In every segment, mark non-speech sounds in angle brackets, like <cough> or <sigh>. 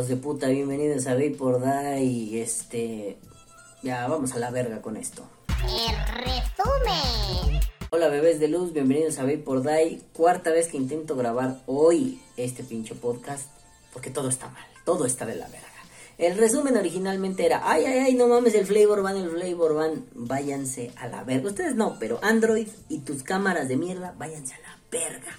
Hijos de puta, bienvenidos a por y este... Ya, vamos a la verga con esto. El resumen. Hola bebés de luz, bienvenidos a por Day. Cuarta vez que intento grabar hoy este pinche podcast, porque todo está mal, todo está de la verga. El resumen originalmente era, ay, ay, ay, no mames, el flavor van, el flavor van, váyanse a la verga. Ustedes no, pero Android y tus cámaras de mierda, váyanse a la verga.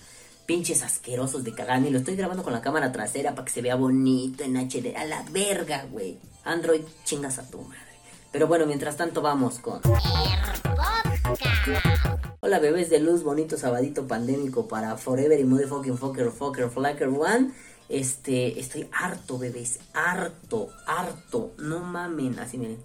Pinches asquerosos de cagán. Y lo estoy grabando con la cámara trasera para que se vea bonito en HD. A la verga, güey. Android, chingas a tu madre. Pero bueno, mientras tanto vamos con... Hola bebés de luz, bonito sabadito pandémico para Forever y Motherfucking Fucker Fucker Flacker One. Este, estoy harto, bebés, harto, harto. No mamen, así miren.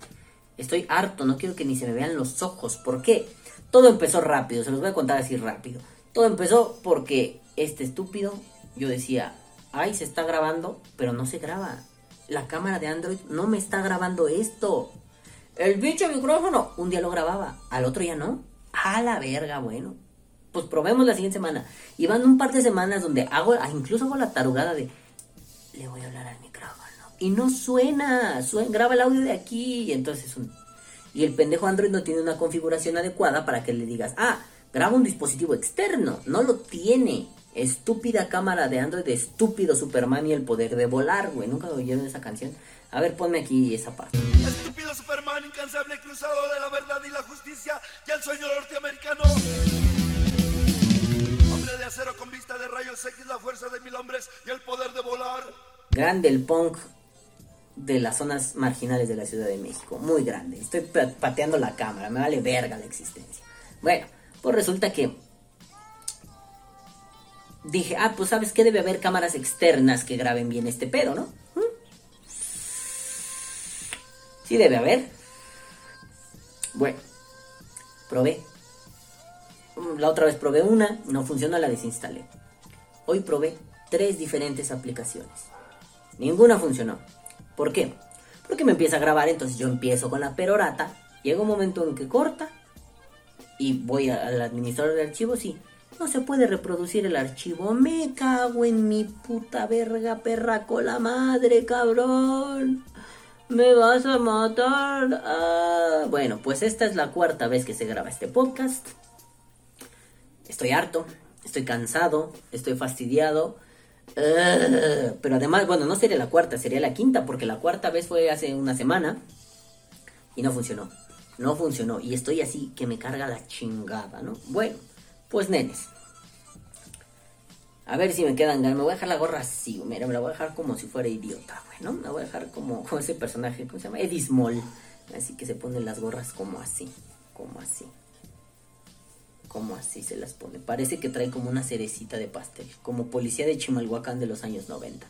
Estoy harto, no quiero que ni se me vean los ojos. ¿Por qué? Todo empezó rápido, se los voy a contar así rápido. Todo empezó porque este estúpido, yo decía, ay, se está grabando, pero no se graba. La cámara de Android no me está grabando esto. El bicho micrófono, un día lo grababa, al otro ya no. A la verga, bueno pues probemos la siguiente semana. Y van un par de semanas donde hago, ah, incluso hago la tarugada de, le voy a hablar al micrófono. Y no suena, suena graba el audio de aquí. Y entonces un... Y el pendejo Android no tiene una configuración adecuada para que le digas, ah, graba un dispositivo externo. No lo tiene. Estúpida cámara de Android, estúpido Superman y el poder de volar, güey. Nunca oyeron esa canción. A ver, ponme aquí esa parte. Estúpido Superman, incansable cruzado de la verdad y la justicia y el sueño norteamericano de acero con vista de rayos X, la fuerza de mil hombres y el poder de volar. Grande el punk de las zonas marginales de la Ciudad de México. Muy grande. Estoy pateando la cámara. Me vale verga la existencia. Bueno, pues resulta que dije, ah, pues sabes que debe haber cámaras externas que graben bien este pedo, ¿no? ¿Mm? Sí debe haber. Bueno, probé la otra vez probé una, no funcionó, la desinstalé. Hoy probé tres diferentes aplicaciones. Ninguna funcionó. ¿Por qué? Porque me empieza a grabar, entonces yo empiezo con la perorata, llega un momento en que corta y voy al administrador de archivos y no se puede reproducir el archivo. Me cago en mi puta verga perra con la madre, cabrón. Me vas a matar. Ah, bueno, pues esta es la cuarta vez que se graba este podcast. Estoy harto, estoy cansado, estoy fastidiado. pero además, bueno, no sería la cuarta, sería la quinta, porque la cuarta vez fue hace una semana y no funcionó. No funcionó. Y estoy así que me carga la chingada, ¿no? Bueno, pues nenes. A ver si me quedan ganas. Me voy a dejar la gorra así, mira, me la voy a dejar como si fuera idiota, güey, ¿no? Me voy a dejar como, <laughs> como ese personaje, ¿cómo se llama? Eddie Small. Así que se ponen las gorras como así, como así como así se las pone. Parece que trae como una cerecita de pastel, como policía de Chimalhuacán de los años 90.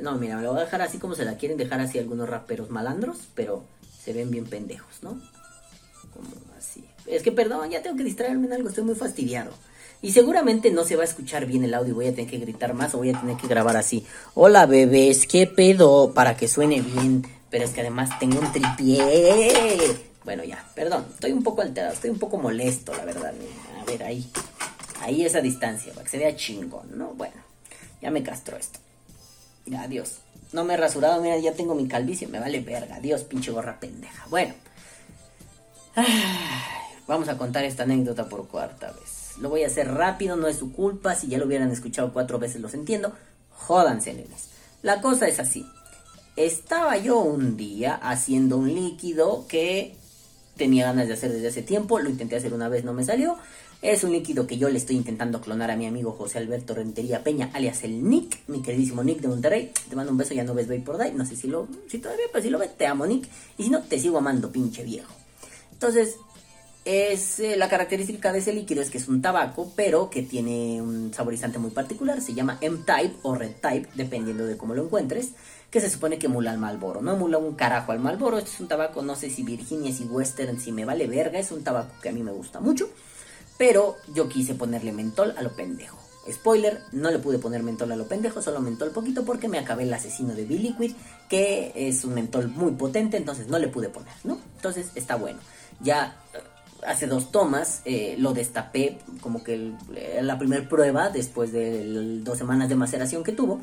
No, mira, me lo voy a dejar así como se la quieren dejar así algunos raperos malandros, pero se ven bien pendejos, ¿no? Como así. Es que perdón, ya tengo que distraerme en algo, estoy muy fastidiado. Y seguramente no se va a escuchar bien el audio, voy a tener que gritar más o voy a tener que grabar así. Hola bebés, ¿qué pedo? Para que suene bien. Pero es que además tengo un tripié. Bueno, ya, perdón, estoy un poco alterado, estoy un poco molesto, la verdad. A ver, ahí, ahí esa distancia, para que se vea chingón, ¿no? Bueno, ya me castro esto. Ya, adiós. No me he rasurado, mira, ya tengo mi calvicie, me vale verga. Adiós, pinche gorra pendeja. Bueno, vamos a contar esta anécdota por cuarta vez. Lo voy a hacer rápido, no es su culpa. Si ya lo hubieran escuchado cuatro veces, los entiendo. Jódanse, nenes. La cosa es así. Estaba yo un día haciendo un líquido que tenía ganas de hacer desde hace tiempo, lo intenté hacer una vez, no me salió. Es un líquido que yo le estoy intentando clonar a mi amigo José Alberto Rentería Peña, alias el Nick, mi queridísimo Nick de Monterrey. Te mando un beso, ya no ves por Day, no sé si lo, si todavía, pero si lo ves, te amo Nick. Y si no, te sigo amando, pinche viejo. Entonces, es eh, la característica de ese líquido es que es un tabaco, pero que tiene un saborizante muy particular. Se llama M-Type o Red Type, dependiendo de cómo lo encuentres que se supone que emula al Malboro. No emula un carajo al Malboro. Este es un tabaco, no sé si Virginia, si Western, si me vale verga. Es un tabaco que a mí me gusta mucho. Pero yo quise ponerle mentol a lo pendejo. Spoiler, no le pude poner mentol a lo pendejo, solo mentol poquito porque me acabé el asesino de Liquid, que es un mentol muy potente, entonces no le pude poner, ¿no? Entonces está bueno. Ya hace dos tomas eh, lo destapé como que la primera prueba después de dos semanas de maceración que tuvo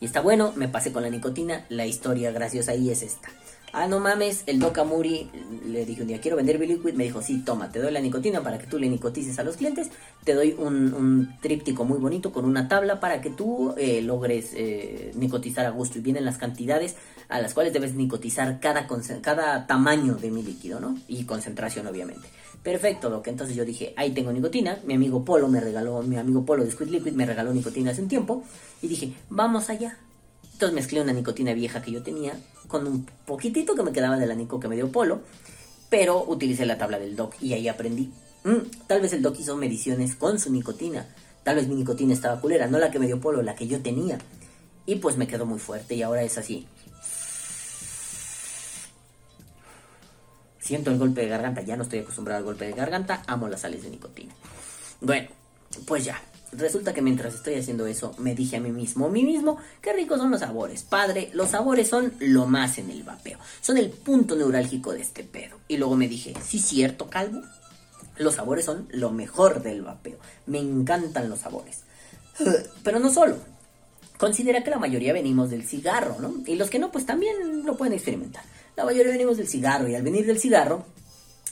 y está bueno, me pasé con la nicotina, la historia graciosa ahí es esta. Ah, no mames, el Doc Amuri le dije un día, quiero vender Biliquid, me dijo, sí, toma, te doy la nicotina para que tú le nicotices a los clientes, te doy un, tríptico muy bonito con una tabla para que tú eh, logres eh, nicotizar a gusto y vienen las cantidades a las cuales debes nicotizar cada, cada tamaño de mi líquido, ¿no? Y concentración, obviamente. Perfecto, Doc. Entonces yo dije, ahí tengo nicotina. Mi amigo Polo me regaló, mi amigo Polo de Squid Liquid me regaló nicotina hace un tiempo. Y dije, vamos allá. Entonces mezclé una nicotina vieja que yo tenía con un poquitito que me quedaba de la nico que me dio Polo. Pero utilicé la tabla del Doc y ahí aprendí. Mm, tal vez el Doc hizo mediciones con su nicotina. Tal vez mi nicotina estaba culera, no la que me dio Polo, la que yo tenía. Y pues me quedó muy fuerte y ahora es así. Siento el golpe de garganta, ya no estoy acostumbrado al golpe de garganta, amo las sales de nicotina. Bueno, pues ya. Resulta que mientras estoy haciendo eso, me dije a mí mismo, a mí mismo, qué ricos son los sabores. Padre, los sabores son lo más en el vapeo. Son el punto neurálgico de este pedo. Y luego me dije, sí, cierto, calvo. Los sabores son lo mejor del vapeo. Me encantan los sabores. <laughs> Pero no solo. Considera que la mayoría venimos del cigarro, ¿no? Y los que no, pues también lo pueden experimentar. La mayoría venimos del cigarro y al venir del cigarro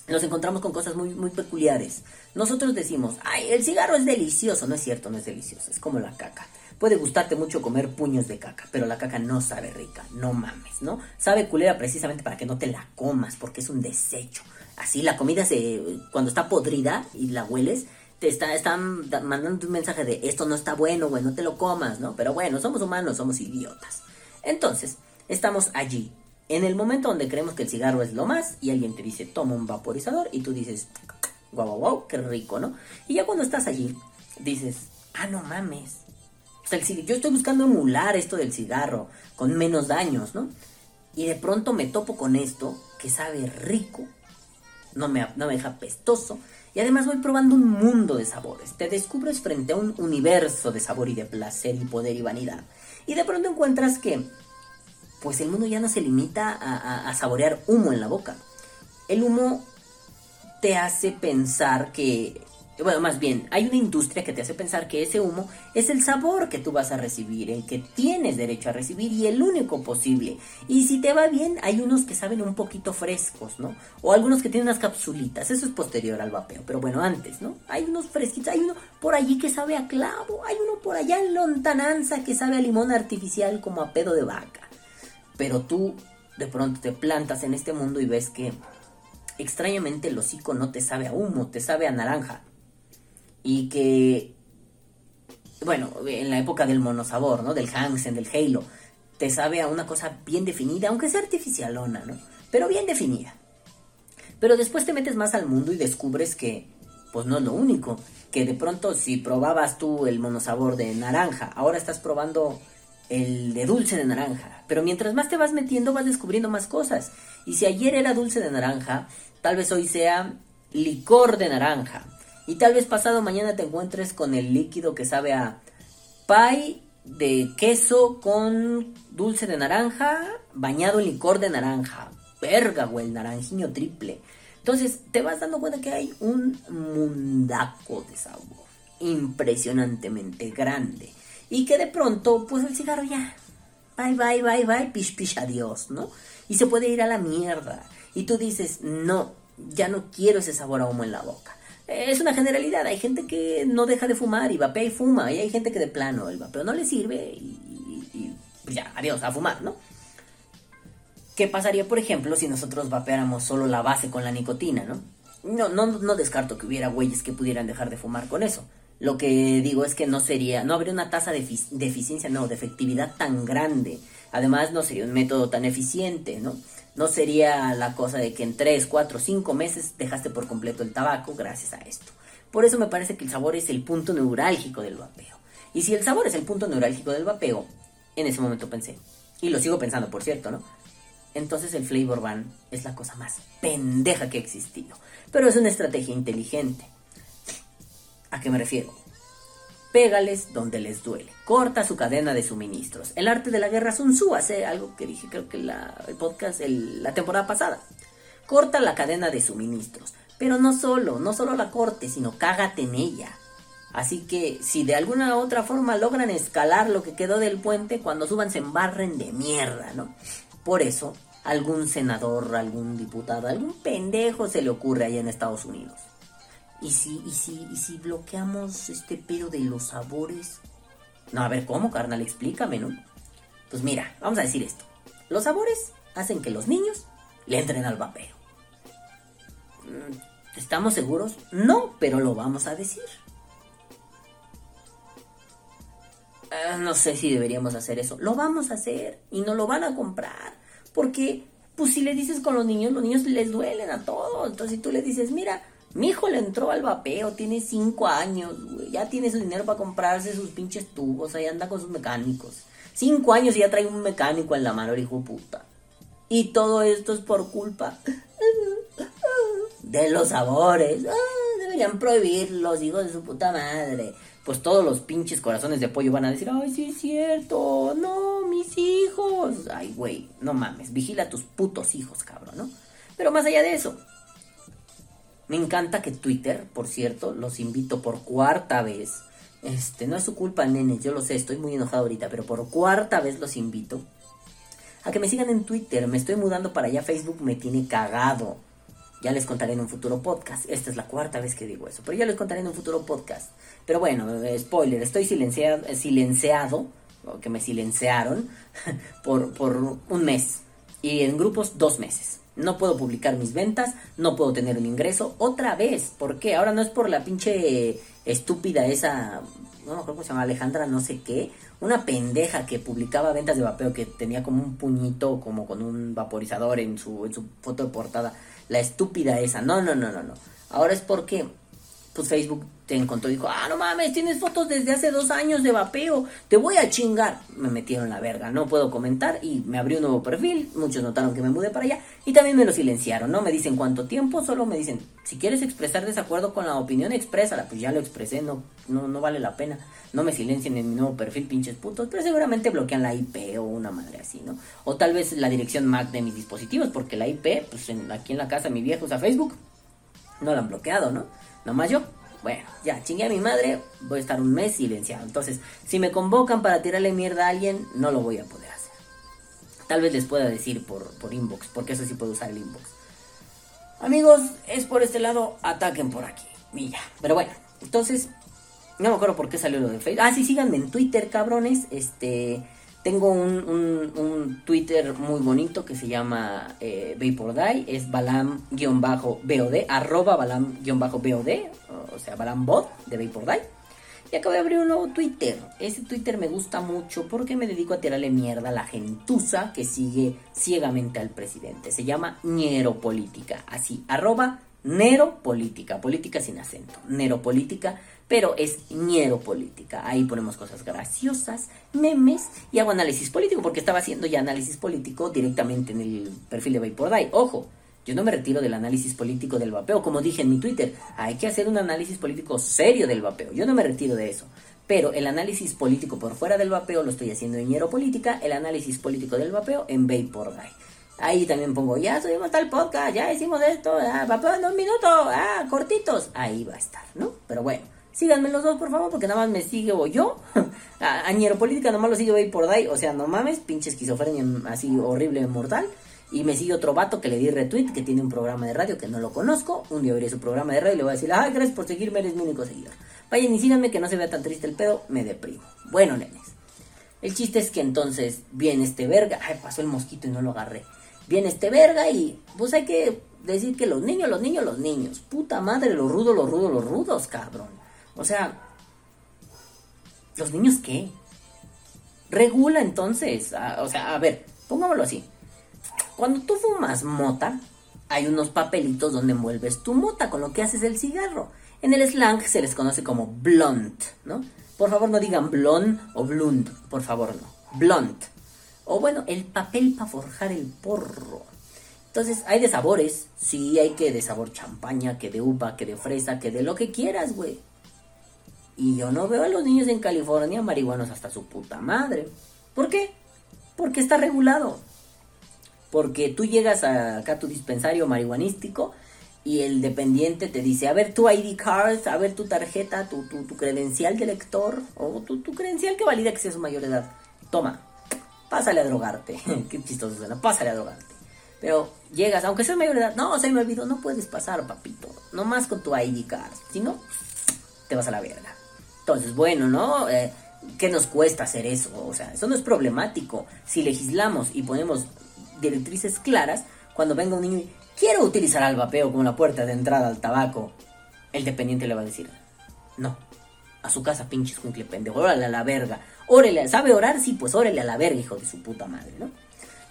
nos encontramos con cosas muy, muy peculiares. Nosotros decimos, ay, el cigarro es delicioso. No es cierto, no es delicioso. Es como la caca. Puede gustarte mucho comer puños de caca, pero la caca no sabe rica. No mames, ¿no? Sabe culera precisamente para que no te la comas, porque es un desecho. Así la comida se, cuando está podrida y la hueles, te está, están da- mandando un mensaje de esto no está bueno, güey, no te lo comas, ¿no? Pero bueno, somos humanos, somos idiotas. Entonces, estamos allí, en el momento donde creemos que el cigarro es lo más, y alguien te dice, toma un vaporizador, y tú dices, guau, guau, guau, qué rico, ¿no? Y ya cuando estás allí, dices, ah, no mames. O sea, yo estoy buscando emular esto del cigarro, con menos daños, ¿no? Y de pronto me topo con esto, que sabe rico, no me, no me deja pestoso. Y además voy probando un mundo de sabores. Te descubres frente a un universo de sabor y de placer y poder y vanidad. Y de pronto encuentras que, pues el mundo ya no se limita a, saborear humo en la boca. El humo te hace pensar que, bueno, más bien, hay una industria que te hace pensar que ese humo es el sabor que tú vas a recibir, el que tienes derecho a recibir y el único posible. Y si te va bien, hay unos que saben un poquito frescos, ¿no? O algunos que tienen unas capsulitas, eso es posterior al vapeo, pero bueno, antes, ¿no? Hay unos fresquitos, hay uno por allí que sabe a clavo, hay uno por allá en lontananza que sabe a limón artificial como a pedo de vaca. Pero tú de pronto te plantas en este mundo y ves que extrañamente el hocico no te sabe a humo, te sabe a naranja. Y que, bueno, en la época del monosabor, ¿no? Del Hansen, del Halo, te sabe a una cosa bien definida, aunque sea artificialona, ¿no? Pero bien definida. Pero después te metes más al mundo y descubres que, pues no es lo único. Que de pronto si probabas tú el monosabor de naranja, ahora estás probando el de dulce de naranja. Pero mientras más te vas metiendo vas descubriendo más cosas. Y si ayer era dulce de naranja, tal vez hoy sea licor de naranja. Y tal vez pasado mañana te encuentres con el líquido que sabe a pie de queso con dulce de naranja bañado en licor de naranja. Verga, güey, el naranjiño triple. Entonces te vas dando cuenta que hay un mundaco de sabor impresionantemente grande. Y que de pronto, pues el cigarro ya. Bye, bye, bye, bye, pish, pish, adiós, ¿no? Y se puede ir a la mierda. Y tú dices, no, ya no quiero ese sabor a humo en la boca. Es una generalidad, hay gente que no deja de fumar y vapea y fuma, y hay gente que de plano el vapeo no le sirve y, pues ya, adiós, a fumar, ¿no? ¿Qué pasaría, por ejemplo, si nosotros vapeáramos solo la base con la nicotina, no? No, no, no descarto que hubiera güeyes que pudieran dejar de fumar con eso. Lo que digo es que no sería, no habría una tasa de, efic- de eficiencia, no, de efectividad tan grande. Además, no sería un método tan eficiente, ¿no? No sería la cosa de que en 3, 4, 5 meses dejaste por completo el tabaco gracias a esto. Por eso me parece que el sabor es el punto neurálgico del vapeo. Y si el sabor es el punto neurálgico del vapeo, en ese momento pensé, y lo sigo pensando, por cierto, ¿no? entonces el flavor ban es la cosa más pendeja que ha existido. Pero es una estrategia inteligente. ¿A qué me refiero? Pégales donde les duele. Corta su cadena de suministros. El arte de la guerra Sun Tzu hace algo que dije creo que el podcast la temporada pasada. Corta la cadena de suministros. Pero no solo, no solo la corte, sino cágate en ella. Así que si de alguna u otra forma logran escalar lo que quedó del puente, cuando suban se embarren de mierda, ¿no? Por eso, algún senador, algún diputado, algún pendejo se le ocurre allá en Estados Unidos. ¿Y si, y si, y si bloqueamos este pedo de los sabores? No, a ver, ¿cómo, carnal? Explícame, ¿no? Pues mira, vamos a decir esto. Los sabores hacen que los niños le entren al vapeo. Mm, ¿Estamos seguros? No, pero lo vamos a decir. Ah, no sé si deberíamos hacer eso. Lo vamos a hacer y no lo van a comprar. Porque, pues si le dices con los niños, los niños les duelen a todos. Entonces, si tú le dices, mira, mi hijo le entró al vapeo, tiene cinco años, güey, ya tiene su dinero para comprarse sus pinches tubos, ahí anda con sus mecánicos. Cinco años y ya trae un mecánico en la mano, el hijo puta. Y todo esto es por culpa de los sabores. Ah, deberían prohibirlos, hijos de su puta madre pues todos los pinches corazones de pollo van a decir, ay, sí es cierto, no, mis hijos. Ay, güey, no mames, vigila a tus putos hijos, cabrón, ¿no? Pero más allá de eso, me encanta que Twitter, por cierto, los invito por cuarta vez. Este, no es su culpa, nene, yo lo sé, estoy muy enojado ahorita, pero por cuarta vez los invito a que me sigan en Twitter. Me estoy mudando para allá, Facebook me tiene cagado. Ya les contaré en un futuro podcast. Esta es la cuarta vez que digo eso, pero ya les contaré en un futuro podcast. Pero bueno, eh, spoiler, estoy silenciado, eh, silenciado que me silenciaron <laughs> por, por un mes y en grupos dos meses. No puedo publicar mis ventas, no puedo tener un ingreso. Otra vez, ¿por qué? Ahora no es por la pinche estúpida esa, no me acuerdo cómo se llama, Alejandra no sé qué, una pendeja que publicaba ventas de vapeo que tenía como un puñito como con un vaporizador en su, en su foto de portada la estúpida esa. No, no, no, no, no. Ahora es porque, pues Facebook te encontró y dijo, ah, no mames, tienes fotos desde hace dos años de vapeo, te voy a chingar. Me metieron la verga, no puedo comentar y me abrió un nuevo perfil, muchos notaron que me mudé para allá y también me lo silenciaron, no me dicen cuánto tiempo, solo me dicen, si quieres expresar desacuerdo con la opinión, exprésala, pues ya lo expresé, no, no, no vale la pena, no me silencien en mi nuevo perfil, pinches putos, pero seguramente bloquean la IP o una madre así, ¿no? O tal vez la dirección MAC de mis dispositivos, porque la IP, pues aquí en la casa mi viejo usa Facebook, no la han bloqueado, ¿no? Nomás yo. Bueno, ya, chingué a mi madre, voy a estar un mes silenciado. Entonces, si me convocan para tirarle mierda a alguien, no lo voy a poder hacer. Tal vez les pueda decir por, por inbox, porque eso sí puedo usar el inbox. Amigos, es por este lado, ataquen por aquí. Ya. Pero bueno, entonces, no me acuerdo por qué salió lo de Facebook. Ah, sí, síganme en Twitter, cabrones. Este, tengo un, Twitter muy bonito que se llama eh, es balam-bod, arroba balam-bod, o sea, balambot de Die. Y acabo de abrir un nuevo Twitter. Ese Twitter me gusta mucho porque me dedico a tirarle mierda a la gentuza que sigue ciegamente al presidente. Se llama Política, así, arroba Política, política sin acento, Política pero es ñero política. Ahí ponemos cosas graciosas, memes y hago análisis político, porque estaba haciendo ya análisis político directamente en el perfil de Vapor Ojo, yo no me retiro del análisis político del vapeo, como dije en mi Twitter. Hay que hacer un análisis político serio del vapeo. Yo no me retiro de eso. Pero el análisis político por fuera del vapeo lo estoy haciendo en Ñero Política, el análisis político del vapeo en Vapor Ahí también pongo, ya subimos tal podcast, ya hicimos esto, ah, vapeo en dos minutos, ah, cortitos. Ahí va a estar, ¿no? Pero bueno, Síganme los dos, por favor, porque nada más me sigue o yo. <laughs> Añero Política nomás lo sigue ahí por Dai. O sea, no mames, pinche esquizofrenia así horrible, mortal. Y me sigue otro vato que le di retweet, que tiene un programa de radio que no lo conozco. Un día abriré su programa de radio y le voy a decir, ay, gracias por seguirme, eres mi único seguidor. Vayan y síganme, que no se vea tan triste el pedo, me deprimo. Bueno, nenes. El chiste es que entonces viene este verga. Ay, pasó el mosquito y no lo agarré. Viene este verga y pues hay que decir que los niños, los niños, los niños. Puta madre, los rudos, los rudos, los rudos, cabrón. O sea, ¿los niños qué? Regula entonces. o sea, a ver, pongámoslo así. Cuando tú fumas mota, hay unos papelitos donde envuelves tu mota con lo que haces el cigarro. En el slang se les conoce como blunt, ¿no? Por favor no digan blond o blunt, por favor no. Blunt. O bueno, el papel para forjar el porro. Entonces hay de sabores, sí, hay que de sabor champaña, que de uva, que de fresa, que de lo que quieras, güey. Y yo no veo a los niños en California marihuanos hasta su puta madre. ¿Por qué? Porque está regulado. Porque tú llegas acá a tu dispensario marihuanístico y el dependiente te dice, a ver tu ID card, a ver tu tarjeta, tu, tu, credencial de lector, o tu, tu credencial que valida que seas mayor de edad. Toma, pásale a drogarte. <laughs> Qué chistoso suena, pásale a drogarte. Pero llegas, aunque seas mayor edad, no, se me olvidó, no puedes pasar, papito. No más con tu ID card, si no, te vas a la verga. Entonces, bueno, ¿no? Eh, ¿Qué nos cuesta hacer eso? O sea, eso no es problemático. Si legislamos y ponemos directrices claras, cuando venga un niño y quiero utilizar al vapeo como la puerta de entrada al tabaco, el dependiente le va a decir, no, a su casa pinche escuincle pendejo, órale a la verga, órale, ¿sabe orar? Sí, pues órale a la verga, hijo de su puta madre, ¿no?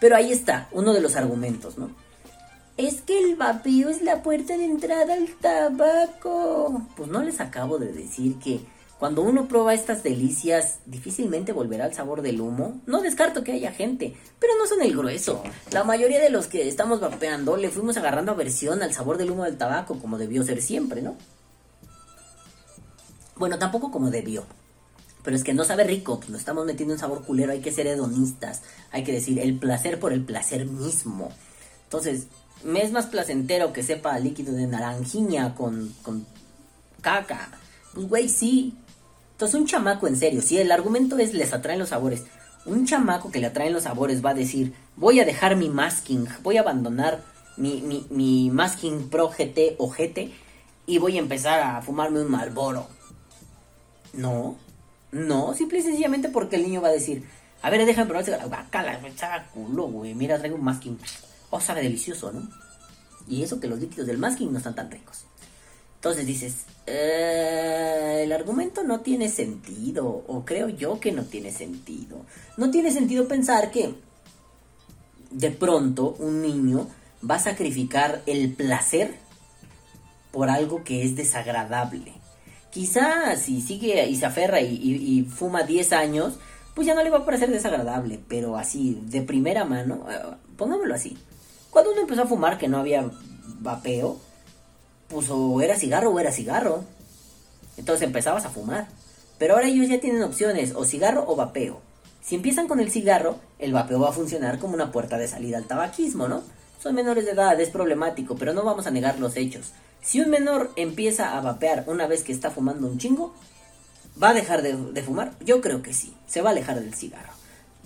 Pero ahí está, uno de los argumentos, ¿no? Es que el vapeo es la puerta de entrada al tabaco. Pues no les acabo de decir que cuando uno prueba estas delicias, difícilmente volverá al sabor del humo. No descarto que haya gente, pero no son el grueso. La mayoría de los que estamos vapeando le fuimos agarrando aversión al sabor del humo del tabaco, como debió ser siempre, ¿no? Bueno, tampoco como debió. Pero es que no sabe rico, pues lo estamos metiendo en sabor culero, hay que ser hedonistas, hay que decir el placer por el placer mismo. Entonces, me es más placentero que sepa líquido de naranjiña con, con caca. Pues güey, sí. Entonces un chamaco en serio, si el argumento es les atraen los sabores, un chamaco que le atraen los sabores va a decir, voy a dejar mi masking, voy a abandonar mi, masking pro GT o GT y voy a empezar a fumarme un Malboro. No, no, simple y sencillamente porque el niño va a decir, a ver, déjame probar ese bacala, saca culo, güey, mira, traigo un masking. Oh, sabe delicioso, ¿no? Y eso que los líquidos del masking no están tan ricos. Entonces dices, eh, el argumento no tiene sentido, o creo yo que no tiene sentido. No tiene sentido pensar que de pronto un niño va a sacrificar el placer por algo que es desagradable. Quizá si sigue y se aferra y fuma 10 años, pues ya no le va a parecer desagradable, pero así, de primera mano, eh, pongámoslo así. Cuando uno empezó a fumar que no había vapeo, pues o era cigarro o era cigarro. Entonces empezabas a fumar. Pero ahora ellos ya tienen opciones, o cigarro o vapeo. Si empiezan con el cigarro, el vapeo va a funcionar como una puerta de salida al tabaquismo, ¿no? Son menores de edad, es problemático, pero no vamos a negar los hechos. Si un menor empieza a vapear una vez que está fumando un chingo, ¿va a dejar de, fumar? Yo creo que sí, se va a alejar del cigarro.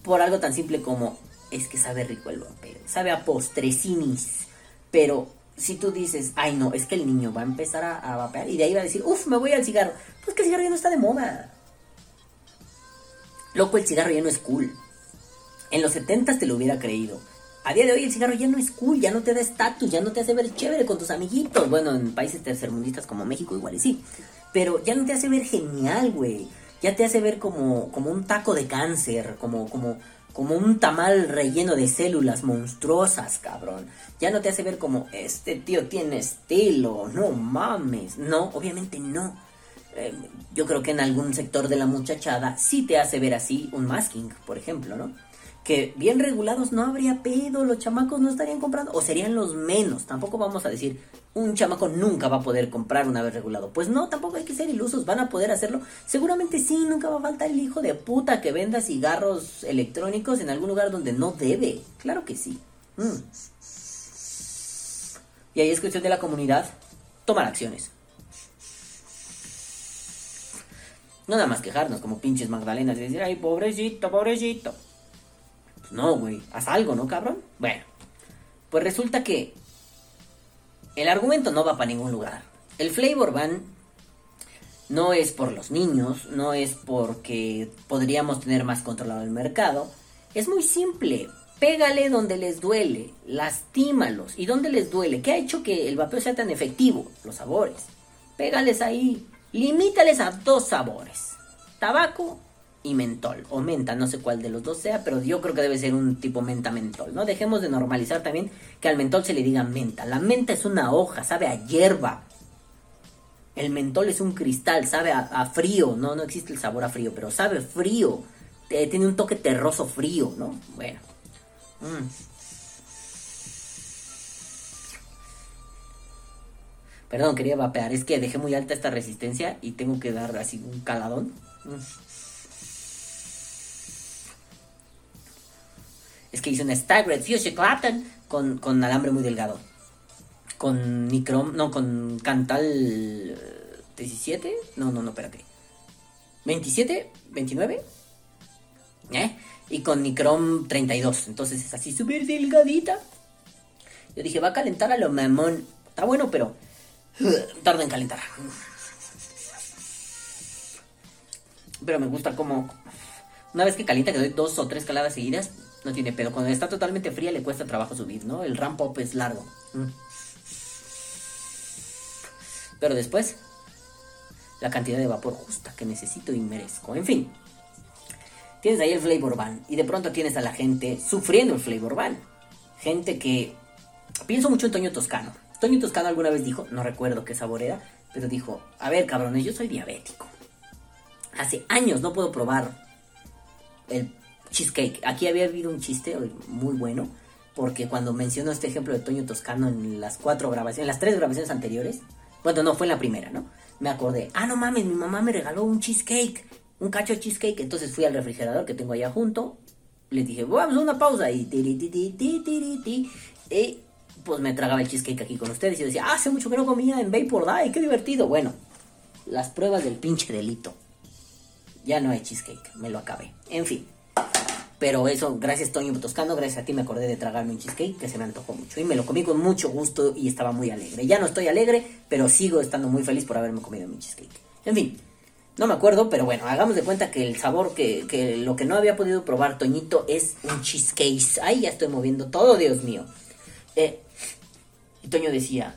Por algo tan simple como es que sabe rico el vapeo, sabe a postrecinis. Pero si tú dices, ay no, es que el niño va a empezar a, vapear y de ahí va a decir, uff, me voy al cigarro. Pues que el cigarro ya no está de moda. Loco, el cigarro ya no es cool. En los 70 te lo hubiera creído. A día de hoy el cigarro ya no es cool, ya no te da estatus, ya no te hace ver chévere con tus amiguitos. Bueno, en países tercermundistas como México igual y sí. Pero ya no te hace ver genial, güey. Ya te hace ver como, como un taco de cáncer, como, como, como un tamal relleno de células monstruosas, cabrón. Ya no te hace ver como, este tío tiene estilo, no mames. No, obviamente no. Eh, yo creo que en algún sector de la muchachada sí te hace ver así un masking, por ejemplo, ¿no? Que bien regulados no habría pedo, los chamacos no estarían comprando, o serían los menos. Tampoco vamos a decir, un chamaco nunca va a poder comprar una vez regulado. Pues no, tampoco hay que ser ilusos, van a poder hacerlo. Seguramente sí, nunca va a faltar el hijo de puta que venda cigarros electrónicos en algún lugar donde no debe. Claro que sí. Mm. Y ahí es cuestión de la comunidad tomar acciones. No nada más quejarnos como pinches magdalenas y decir, ay, pobrecito, pobrecito. Pues no, güey, haz algo, ¿no, cabrón? Bueno, pues resulta que el argumento no va para ningún lugar. El flavor ban no es por los niños, no es porque podríamos tener más controlado el mercado. Es muy simple. Pégale donde les duele, lastímalos. ¿Y dónde les duele? ¿Qué ha hecho que el vapeo sea tan efectivo? Los sabores. Pégales ahí. Limítales a dos sabores. Tabaco y mentol. O menta, no sé cuál de los dos sea, pero yo creo que debe ser un tipo menta-mentol. No dejemos de normalizar también que al mentol se le diga menta. La menta es una hoja, sabe a hierba. El mentol es un cristal, sabe a, frío. No, no existe el sabor a frío, pero sabe frío. Tiene un toque terroso frío, ¿no? Bueno. Mm. Perdón, quería vapear. Es que dejé muy alta esta resistencia y tengo que dar así un caladón. Mm. Es que hice una Staggered Fusion Clapton con, con alambre muy delgado. con Nicrom, no, con Cantal eh, 17, no, no, no, espérate. 27, 29, ¿eh? Y con Nicrom 32, entonces es así súper delgadita. Yo dije, va a calentar a lo mamón. Está bueno, pero tarda en calentar. Pero me gusta como una vez que calienta, que doy dos o tres caladas seguidas, no tiene pedo. Cuando está totalmente fría le cuesta trabajo subir, ¿no? El ramp up es largo. Mm. Pero después, la cantidad de vapor justa que necesito y merezco. En fin, tienes ahí el flavor ban y de pronto tienes a la gente sufriendo el flavor ban. Gente que... Pienso mucho en Toño Toscano. Toño Toscano alguna vez dijo, no recuerdo qué sabor era, pero dijo, a ver cabrones, yo soy diabético. Hace años no puedo probar el cheesecake. Aquí había habido un chiste muy bueno, porque cuando mencionó este ejemplo de Toño Toscano en las cuatro grabaciones, en las tres grabaciones anteriores, bueno, no, fue en la primera, ¿no? Me acordé, ah, no mames, mi mamá me regaló un cheesecake, un cacho de cheesecake. Entonces fui al refrigerador que tengo allá junto, le dije, vamos a una pausa y tiri, tiri, tiri, y pues me tragaba el cheesecake aquí con ustedes y yo decía, ah, hace mucho que no comía en Vapor Day, qué divertido. Bueno, las pruebas del pinche delito. Ya no hay cheesecake, me lo acabé. En fin. Pero eso, gracias Toño Toscano, gracias a ti me acordé de tragarme un cheesecake que se me antojó mucho. Y me lo comí con mucho gusto y estaba muy alegre. Ya no estoy alegre, pero sigo estando muy feliz por haberme comido mi cheesecake. En fin, no me acuerdo, pero bueno, hagamos de cuenta que el sabor que, que lo que no había podido probar Toñito es un cheesecake. Ay, ya estoy moviendo todo, Dios mío. Eh, y Toño decía,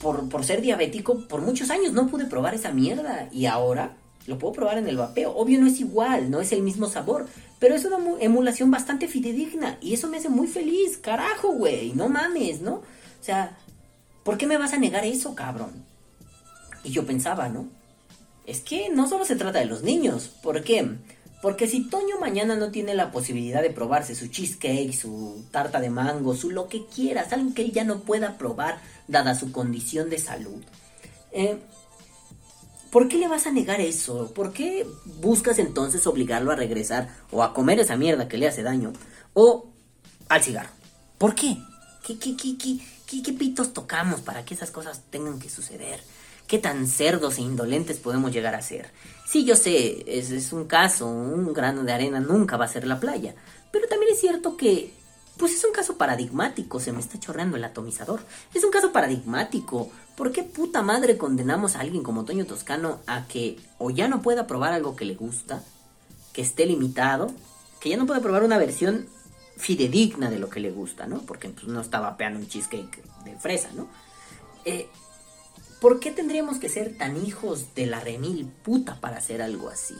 por, por ser diabético, por muchos años no pude probar esa mierda. Y ahora lo puedo probar en el vapeo. Obvio no es igual, no es el mismo sabor, pero es una emulación bastante fidedigna y eso me hace muy feliz, carajo, güey, no mames, ¿no? O sea, ¿por qué me vas a negar eso, cabrón? Y yo pensaba, ¿no? Es que no solo se trata de los niños, ¿por qué? Porque si Toño mañana no tiene la posibilidad de probarse su cheesecake, su tarta de mango, su lo que quieras, algo que él ya no pueda probar dada su condición de salud, eh, ¿Por qué le vas a negar eso? ¿Por qué buscas entonces obligarlo a regresar o a comer esa mierda que le hace daño o al cigarro? ¿Por qué? ¿Qué, qué, qué, qué, qué, pitos tocamos para que esas cosas tengan que suceder? ¿Qué tan cerdos e indolentes podemos llegar a ser? Sí, yo sé, es, es un caso, un grano de arena nunca va a ser la playa, pero también es cierto que pues es un caso paradigmático, se me está chorreando el atomizador. Es un caso paradigmático. ¿Por qué puta madre condenamos a alguien como Toño Toscano a que o ya no pueda probar algo que le gusta, que esté limitado, que ya no pueda probar una versión fidedigna de lo que le gusta, ¿no? Porque pues, no estaba peando un cheesecake de fresa, ¿no? Eh, ¿Por qué tendríamos que ser tan hijos de la remil puta para hacer algo así?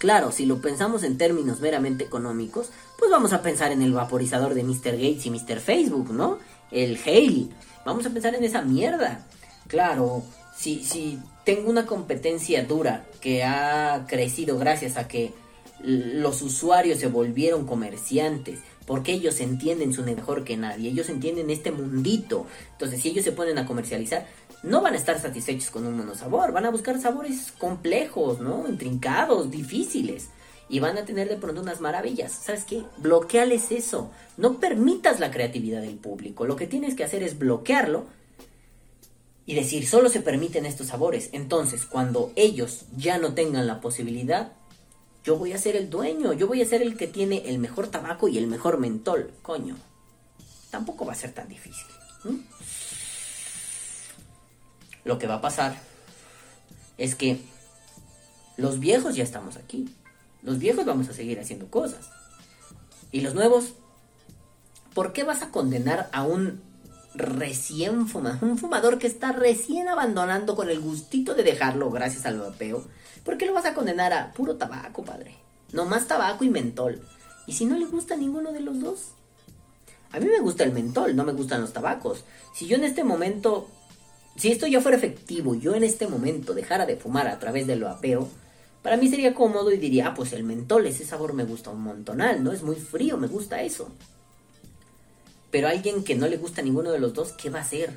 Claro, si lo pensamos en términos meramente económicos, pues vamos a pensar en el vaporizador de Mr. Gates y Mr. Facebook, ¿no? El Haley. Vamos a pensar en esa mierda. Claro, si, si tengo una competencia dura que ha crecido gracias a que los usuarios se volvieron comerciantes, porque ellos entienden su mejor que nadie, ellos entienden este mundito. Entonces, si ellos se ponen a comercializar, no van a estar satisfechos con un monosabor, van a buscar sabores complejos, ¿no? Intrincados, difíciles. Y van a tener de pronto unas maravillas. ¿Sabes qué? Bloqueales eso. No permitas la creatividad del público. Lo que tienes que hacer es bloquearlo y decir, solo se permiten estos sabores. Entonces, cuando ellos ya no tengan la posibilidad, yo voy a ser el dueño. Yo voy a ser el que tiene el mejor tabaco y el mejor mentol. Coño. Tampoco va a ser tan difícil. Lo que va a pasar es que los viejos ya estamos aquí. Los viejos vamos a seguir haciendo cosas. Y los nuevos, ¿por qué vas a condenar a un recién fumador, un fumador que está recién abandonando con el gustito de dejarlo gracias al vapeo? ¿Por qué lo vas a condenar a puro tabaco, padre? No más tabaco y mentol. ¿Y si no le gusta ninguno de los dos? A mí me gusta el mentol, no me gustan los tabacos. Si yo en este momento si esto ya fuera efectivo, yo en este momento dejara de fumar a través del vapeo, para mí sería cómodo y diría, ah, pues el mentol, ese sabor me gusta un montonal, ¿no? Es muy frío, me gusta eso. Pero alguien que no le gusta ninguno de los dos, ¿qué va a hacer?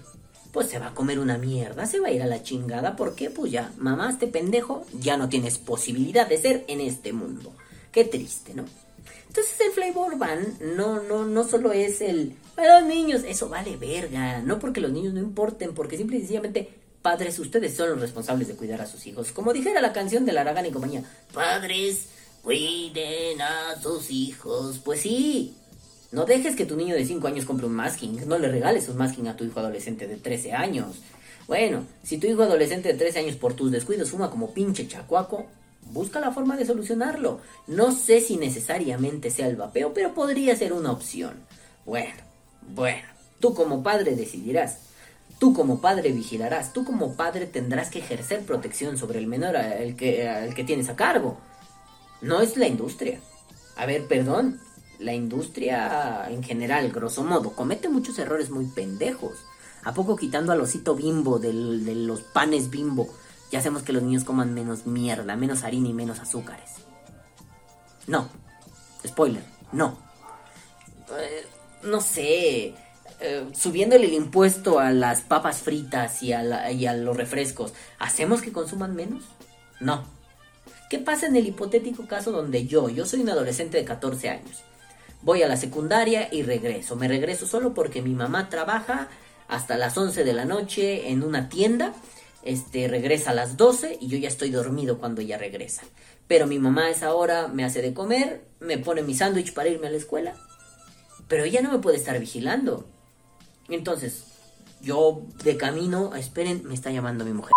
Pues se va a comer una mierda, se va a ir a la chingada, porque pues ya, mamá, este pendejo, ya no tienes posibilidad de ser en este mundo. Qué triste, ¿no? Entonces el flavor van no, no, no solo es el para los niños, eso vale verga. No porque los niños no importen, porque simple y sencillamente, padres, ustedes son los responsables de cuidar a sus hijos. Como dijera la canción de la Aragán y compañía, padres, cuiden a sus hijos. Pues sí, no dejes que tu niño de 5 años compre un masking. No le regales un masking a tu hijo adolescente de 13 años. Bueno, si tu hijo adolescente de 13 años por tus descuidos fuma como pinche chacuaco, busca la forma de solucionarlo. No sé si necesariamente sea el vapeo, pero podría ser una opción. Bueno, bueno, tú como padre decidirás. Tú como padre vigilarás. Tú como padre tendrás que ejercer protección sobre el menor al que, al que tienes a cargo. No es la industria. A ver, perdón. La industria en general, grosso modo, comete muchos errores muy pendejos. ¿A poco quitando al osito bimbo de los panes bimbo? Ya hacemos que los niños coman menos mierda, menos harina y menos azúcares. No. Spoiler, no. Eh, no sé. Eh, subiéndole el impuesto a las papas fritas y a, y a los refrescos, ¿hacemos que consuman menos? No. ¿Qué pasa en el hipotético caso donde yo, yo soy un adolescente de 14 años, voy a la secundaria y regreso? Me regreso solo porque mi mamá trabaja hasta las 11 de la noche en una tienda. Este regresa a las 12 y yo ya estoy dormido cuando ella regresa. Pero mi mamá a esa hora me hace de comer, me pone mi sándwich para irme a la escuela. Pero ella no me puede estar vigilando. Entonces, yo de camino, esperen, me está llamando mi mujer.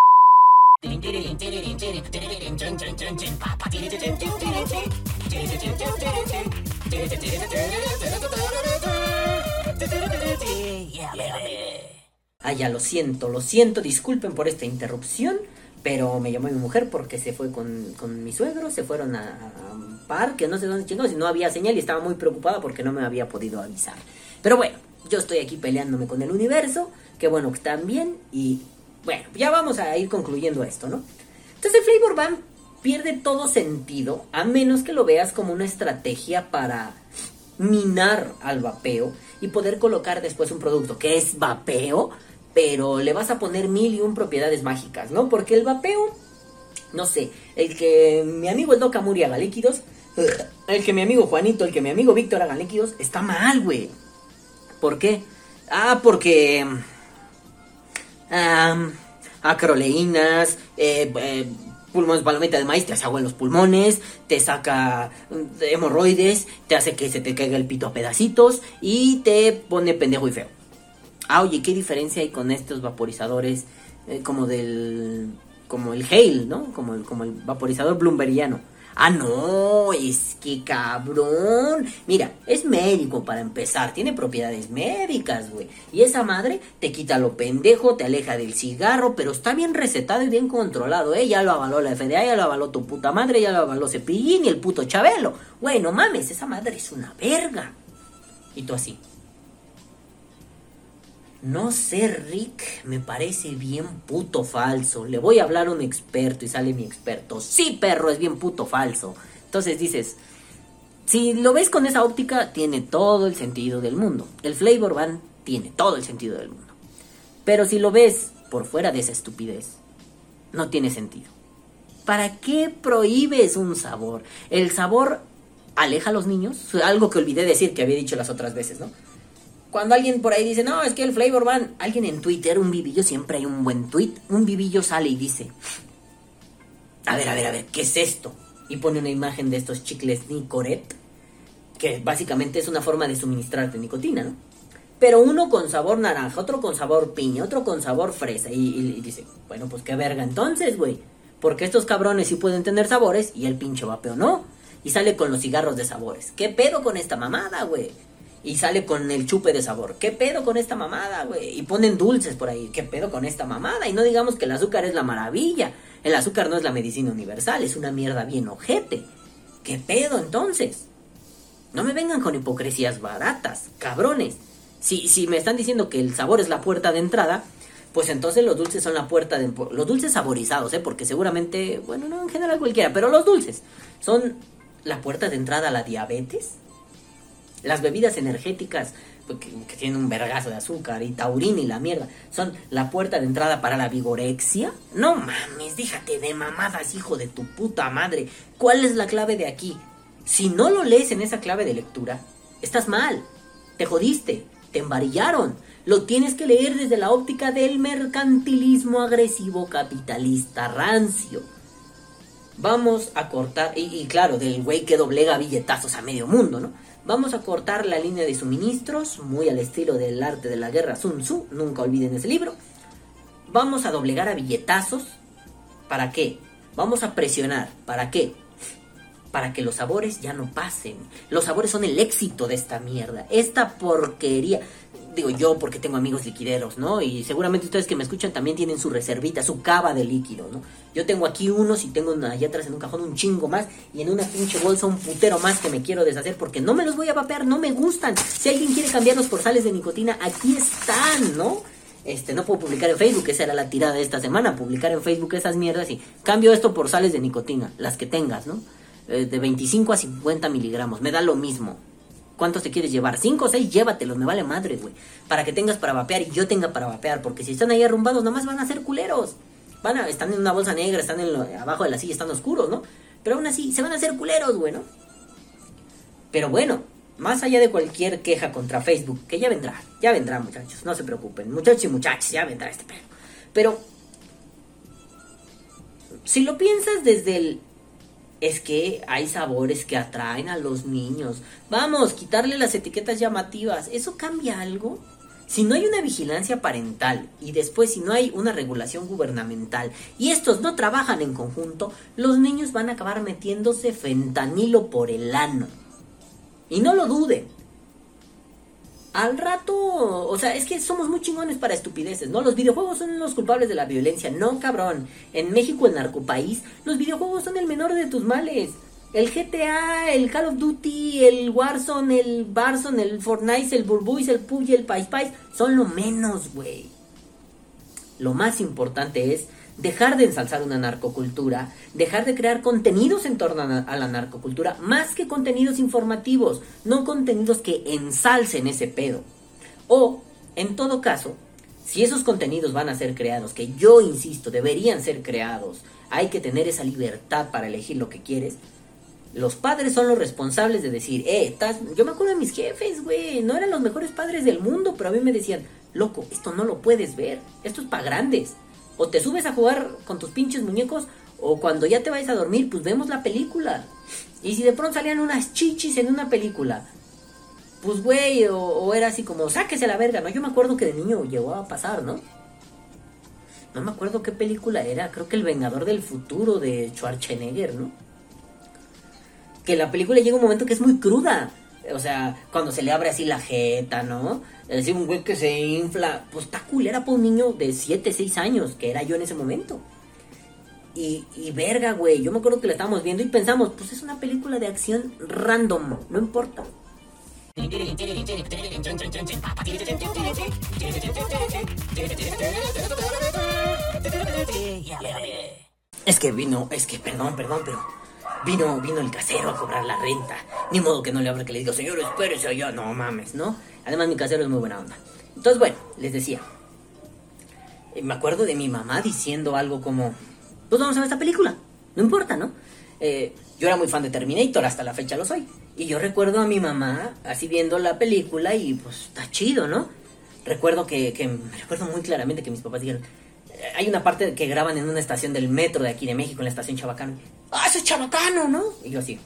Ah, ya lo siento, lo siento, disculpen por esta interrupción, pero me llamó mi mujer porque se fue con, con mi suegro, se fueron a, a un parque, no sé dónde chingados, y no había señal y estaba muy preocupada porque no me había podido avisar. Pero bueno, yo estoy aquí peleándome con el universo, que bueno que están bien, y bueno, ya vamos a ir concluyendo esto, ¿no? Entonces el Flavor Band pierde todo sentido, a menos que lo veas como una estrategia para minar al vapeo y poder colocar después un producto que es vapeo, pero le vas a poner mil y un propiedades mágicas, ¿no? Porque el vapeo, no sé, el que mi amigo el Doc Amuri haga líquidos, <laughs> el que mi amigo Juanito, el que mi amigo Víctor hagan líquidos, está mal, güey. ¿Por qué? Ah, porque... Um, acroleínas, eh, eh, pulmones palomita de maíz, te hace agua en los pulmones, te saca hemorroides, te hace que se te caiga el pito a pedacitos y te pone pendejo y feo. Ah, oye, ¿qué diferencia hay con estos vaporizadores eh, como del... como el Hale, ¿no? Como el, como el vaporizador bloombergiano. Ah, no, es que cabrón. Mira, es médico para empezar, tiene propiedades médicas, güey. Y esa madre te quita lo pendejo, te aleja del cigarro, pero está bien recetado y bien controlado, ¿eh? Ya lo avaló la FDA, ya lo avaló tu puta madre, ya lo avaló Cepillín y el puto Chabelo. Güey, no mames, esa madre es una verga. Y tú así. No sé, Rick, me parece bien puto falso. Le voy a hablar a un experto y sale mi experto. Sí, perro, es bien puto falso. Entonces dices, si lo ves con esa óptica, tiene todo el sentido del mundo. El Flavor Van tiene todo el sentido del mundo. Pero si lo ves por fuera de esa estupidez, no tiene sentido. ¿Para qué prohíbes un sabor? El sabor aleja a los niños. Algo que olvidé decir que había dicho las otras veces, ¿no? Cuando alguien por ahí dice, no, es que el Flavor Van, alguien en Twitter, un vivillo, siempre hay un buen tweet, un vivillo sale y dice, a ver, a ver, a ver, ¿qué es esto? Y pone una imagen de estos chicles Nicoret, que básicamente es una forma de suministrarte nicotina, ¿no? Pero uno con sabor naranja, otro con sabor piña, otro con sabor fresa. Y, dice, bueno, pues qué verga entonces, güey. Porque estos cabrones sí pueden tener sabores y el pinche vapeo no. Y sale con los cigarros de sabores. ¿Qué pedo con esta mamada, güey? Y sale con el chupe de sabor. ¿Qué pedo con esta mamada, güey? Y ponen dulces por ahí. ¿Qué pedo con esta mamada? Y no digamos que el azúcar es la maravilla. El azúcar no es la medicina universal, es una mierda bien ojete. ¿Qué pedo entonces? No me vengan con hipocresías baratas, cabrones. Si, si me están diciendo que el sabor es la puerta de entrada, pues entonces los dulces son la puerta de... Los dulces saborizados, ¿eh? Porque seguramente, bueno, no en general cualquiera, pero los dulces son la puerta de entrada a la diabetes. Las bebidas energéticas pues, que, tienen un vergazo de azúcar y taurina y la mierda, son la puerta de entrada para la vigorexia. No mames, déjate de mamadas, hijo de tu puta madre. ¿Cuál es la clave de aquí? Si no lo lees en esa clave de lectura, estás mal, te jodiste, te embarillaron. Lo tienes que leer desde la óptica del mercantilismo agresivo capitalista rancio. Vamos a cortar, y, y claro, del güey que doblega billetazos a medio mundo, ¿no? Vamos a cortar la línea de suministros, muy al estilo del arte de la guerra Sun Tzu, nunca olviden ese libro. Vamos a doblegar a billetazos. ¿Para qué? Vamos a presionar. ¿Para qué? Para que los sabores ya no pasen. Los sabores son el éxito de esta mierda. Esta porquería. Digo yo porque tengo amigos liquideros, ¿no? Y seguramente ustedes que me escuchan también tienen su reservita, su cava de líquido, ¿no? Yo tengo aquí unos y tengo allá atrás en un cajón un chingo más y en una pinche bolsa un putero más que me quiero deshacer porque no me los voy a vapear, no me gustan. Si alguien quiere cambiarlos por sales de nicotina, aquí están, ¿no? Este, no puedo publicar en Facebook, esa era la tirada de esta semana, publicar en Facebook esas mierdas y cambio esto por sales de nicotina, las que tengas, ¿no? Eh, de 25 a 50 miligramos, me da lo mismo. ¿Cuántos te quieres llevar? ¿Cinco o seis? Llévatelos, me vale madre, güey. Para que tengas para vapear y yo tenga para vapear, porque si están ahí arrumbados, nada más van a ser culeros. Van a, están en una bolsa negra, están en lo- abajo de la silla, están oscuros, ¿no? Pero aún así, se van a hacer culeros, güey. Pero bueno, más allá de cualquier queja contra Facebook, que ya vendrá, ya vendrá, muchachos, no se preocupen. Muchachos y muchachas, ya vendrá este pedo. Pero, si lo piensas desde el... Es que hay sabores que atraen a los niños. Vamos, quitarle las etiquetas llamativas. ¿Eso cambia algo? Si no hay una vigilancia parental y después si no hay una regulación gubernamental y estos no trabajan en conjunto, los niños van a acabar metiéndose fentanilo por el ano. Y no lo duden. Al rato, o sea, es que somos muy chingones para estupideces, ¿no? Los videojuegos son los culpables de la violencia, no cabrón. En México, el narcopaís, los videojuegos son el menor de tus males. El GTA, el Call of Duty, el Warzone, el Barzone, el Fortnite, el Burbuis, el PUBG, el Pais Pais, son lo menos, güey. Lo más importante es dejar de ensalzar una narcocultura, dejar de crear contenidos en torno a la narcocultura, más que contenidos informativos, no contenidos que ensalcen ese pedo. O, en todo caso, si esos contenidos van a ser creados, que yo insisto, deberían ser creados, hay que tener esa libertad para elegir lo que quieres. Los padres son los responsables de decir, eh, estás... yo me acuerdo de mis jefes, güey, no eran los mejores padres del mundo, pero a mí me decían, loco, esto no lo puedes ver, esto es para grandes. O te subes a jugar con tus pinches muñecos, o cuando ya te vayas a dormir, pues vemos la película. Y si de pronto salían unas chichis en una película, pues güey, o, o era así como, sáquese la verga, ¿no? Yo me acuerdo que de niño llegó a pasar, ¿no? No me acuerdo qué película era, creo que El Vengador del Futuro de Schwarzenegger, ¿no? Que la película llega un momento que es muy cruda. O sea, cuando se le abre así la jeta, ¿no? Es decir, un güey que se infla. Pues está culera para un niño de 7, 6 años, que era yo en ese momento. Y, y verga, güey. Yo me acuerdo que la estábamos viendo y pensamos, pues es una película de acción random, no importa. Es que vino, es que, perdón, perdón, pero vino, vino el casero a cobrar la renta. Ni modo que no le abra que le diga, señor, espérese allá, no mames, ¿no? Además, mi casero es muy buena onda. Entonces, bueno, les decía. eh, Me acuerdo de mi mamá diciendo algo como, pues vamos a ver esta película, no importa, ¿no? Eh, yo era muy fan de Terminator, hasta la fecha lo soy. Y yo recuerdo a mi mamá así viendo la película y pues está chido, ¿no? Recuerdo que, que me recuerdo muy claramente que mis papás dijeron, hay una parte que graban en una estación del metro de aquí de México, en la estación Chabacano. ¡Ah, eso es Chabacano, ¿no? Y yo así.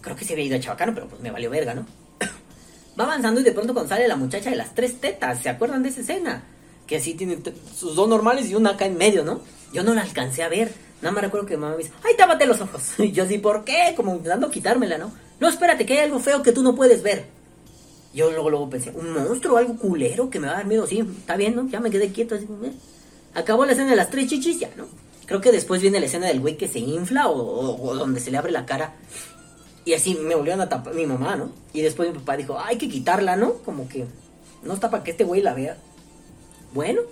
Creo que se había ido a Chabacano, pero pues me valió verga, ¿no? <coughs> Va avanzando y de pronto cuando sale la muchacha de las tres tetas, ¿se acuerdan de esa escena? Que así tiene sus dos normales y una acá en medio, ¿no? Yo no la alcancé a ver. Nada más recuerdo que mi mamá me dice, ¡ay, tápate los ojos! <laughs> Y yo así, ¿por qué? Como intentando quitármela, ¿no? No, espérate, que hay algo feo que tú no puedes ver. Yo luego, luego pensé, ¿un monstruo, algo culero que me va a dar miedo? Sí, está bien, ¿no? Ya me quedé quieto, así, ¿eh? Acabó la escena de las tres chichis, ya, ¿no? Creo que después viene la escena del güey que se infla o, donde se le abre la cara. Y así me volvieron a tapar mi mamá, ¿no? Y después mi papá dijo, hay que quitarla, ¿no? Como que no está para que este güey la vea. Bueno,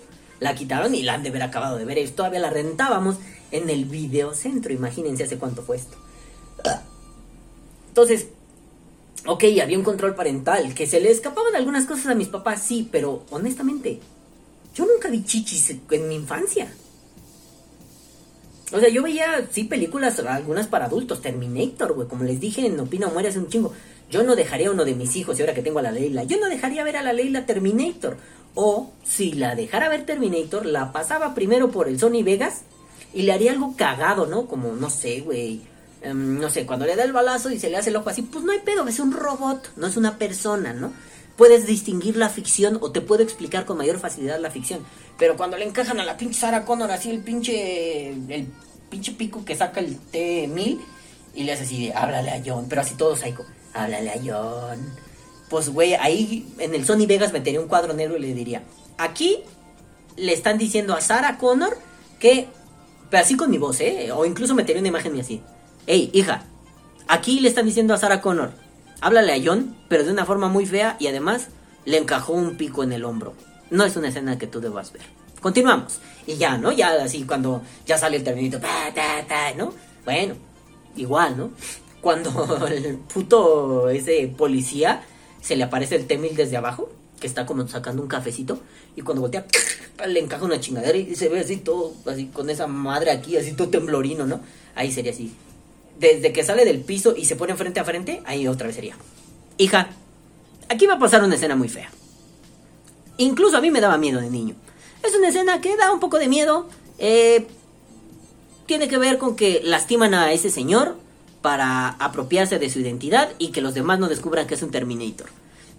la quitaron y la han de haber acabado de ver. Y todavía la rentábamos en el videocentro. Imagínense hace cuánto fue esto. Entonces, ok, había un control parental. Que se le escapaban algunas cosas a mis papás, sí, pero honestamente, yo nunca vi chichis en mi infancia. O sea, yo veía, sí, películas, algunas para adultos, Terminator, güey, como les dije en Opina o Muere hace un chingo. Yo no dejaría a uno de mis hijos, y ahora que tengo a la Leila, yo no dejaría ver a la Leila Terminator. O, si la dejara ver Terminator, la pasaba primero por el Sony Vegas y le haría algo cagado, ¿no? Como, no sé, güey. Em, no sé, cuando le da el balazo y se le hace el ojo así, pues no hay pedo, es un robot, no es una persona, ¿no? Puedes distinguir la ficción o te puedo explicar con mayor facilidad la ficción. Pero cuando le encajan a la pinche Sarah Connor así el pinche. el pinche pico que saca el T-1000 y le hace así de háblale a John, pero así todo psycho. Háblale a John. Pues güey, ahí en el Sony Vegas metería un cuadro negro y le diría, aquí le están diciendo a Sarah Connor que, pero así con mi voz, ¿eh? O incluso metería una imagen así. Ey, hija, aquí le están diciendo a Sarah Connor, háblale a John, pero de una forma muy fea y además le encajó un pico en el hombro. No es una escena que tú debas ver. Continuamos. Y ya, ¿no? Ya así cuando ya sale el terminito, pa, ta, ta, ¿no? Bueno, igual, ¿no? Cuando <laughs> el puto ese policía se le aparece el T-1000 desde abajo, que está como sacando un cafecito, y cuando voltea, <laughs> le encaja una chingadera y se ve así todo, así con esa madre aquí, así todo temblorino, ¿no? Ahí sería así. Desde que sale del piso y se pone frente a frente, ahí otra vez sería. Hija, aquí va a pasar una escena muy fea. Incluso a mí me daba miedo de niño. Es una escena que da un poco de miedo. eh, tiene que ver con que lastiman a ese señor para apropiarse de su identidad y que los demás no descubran que es un Terminator.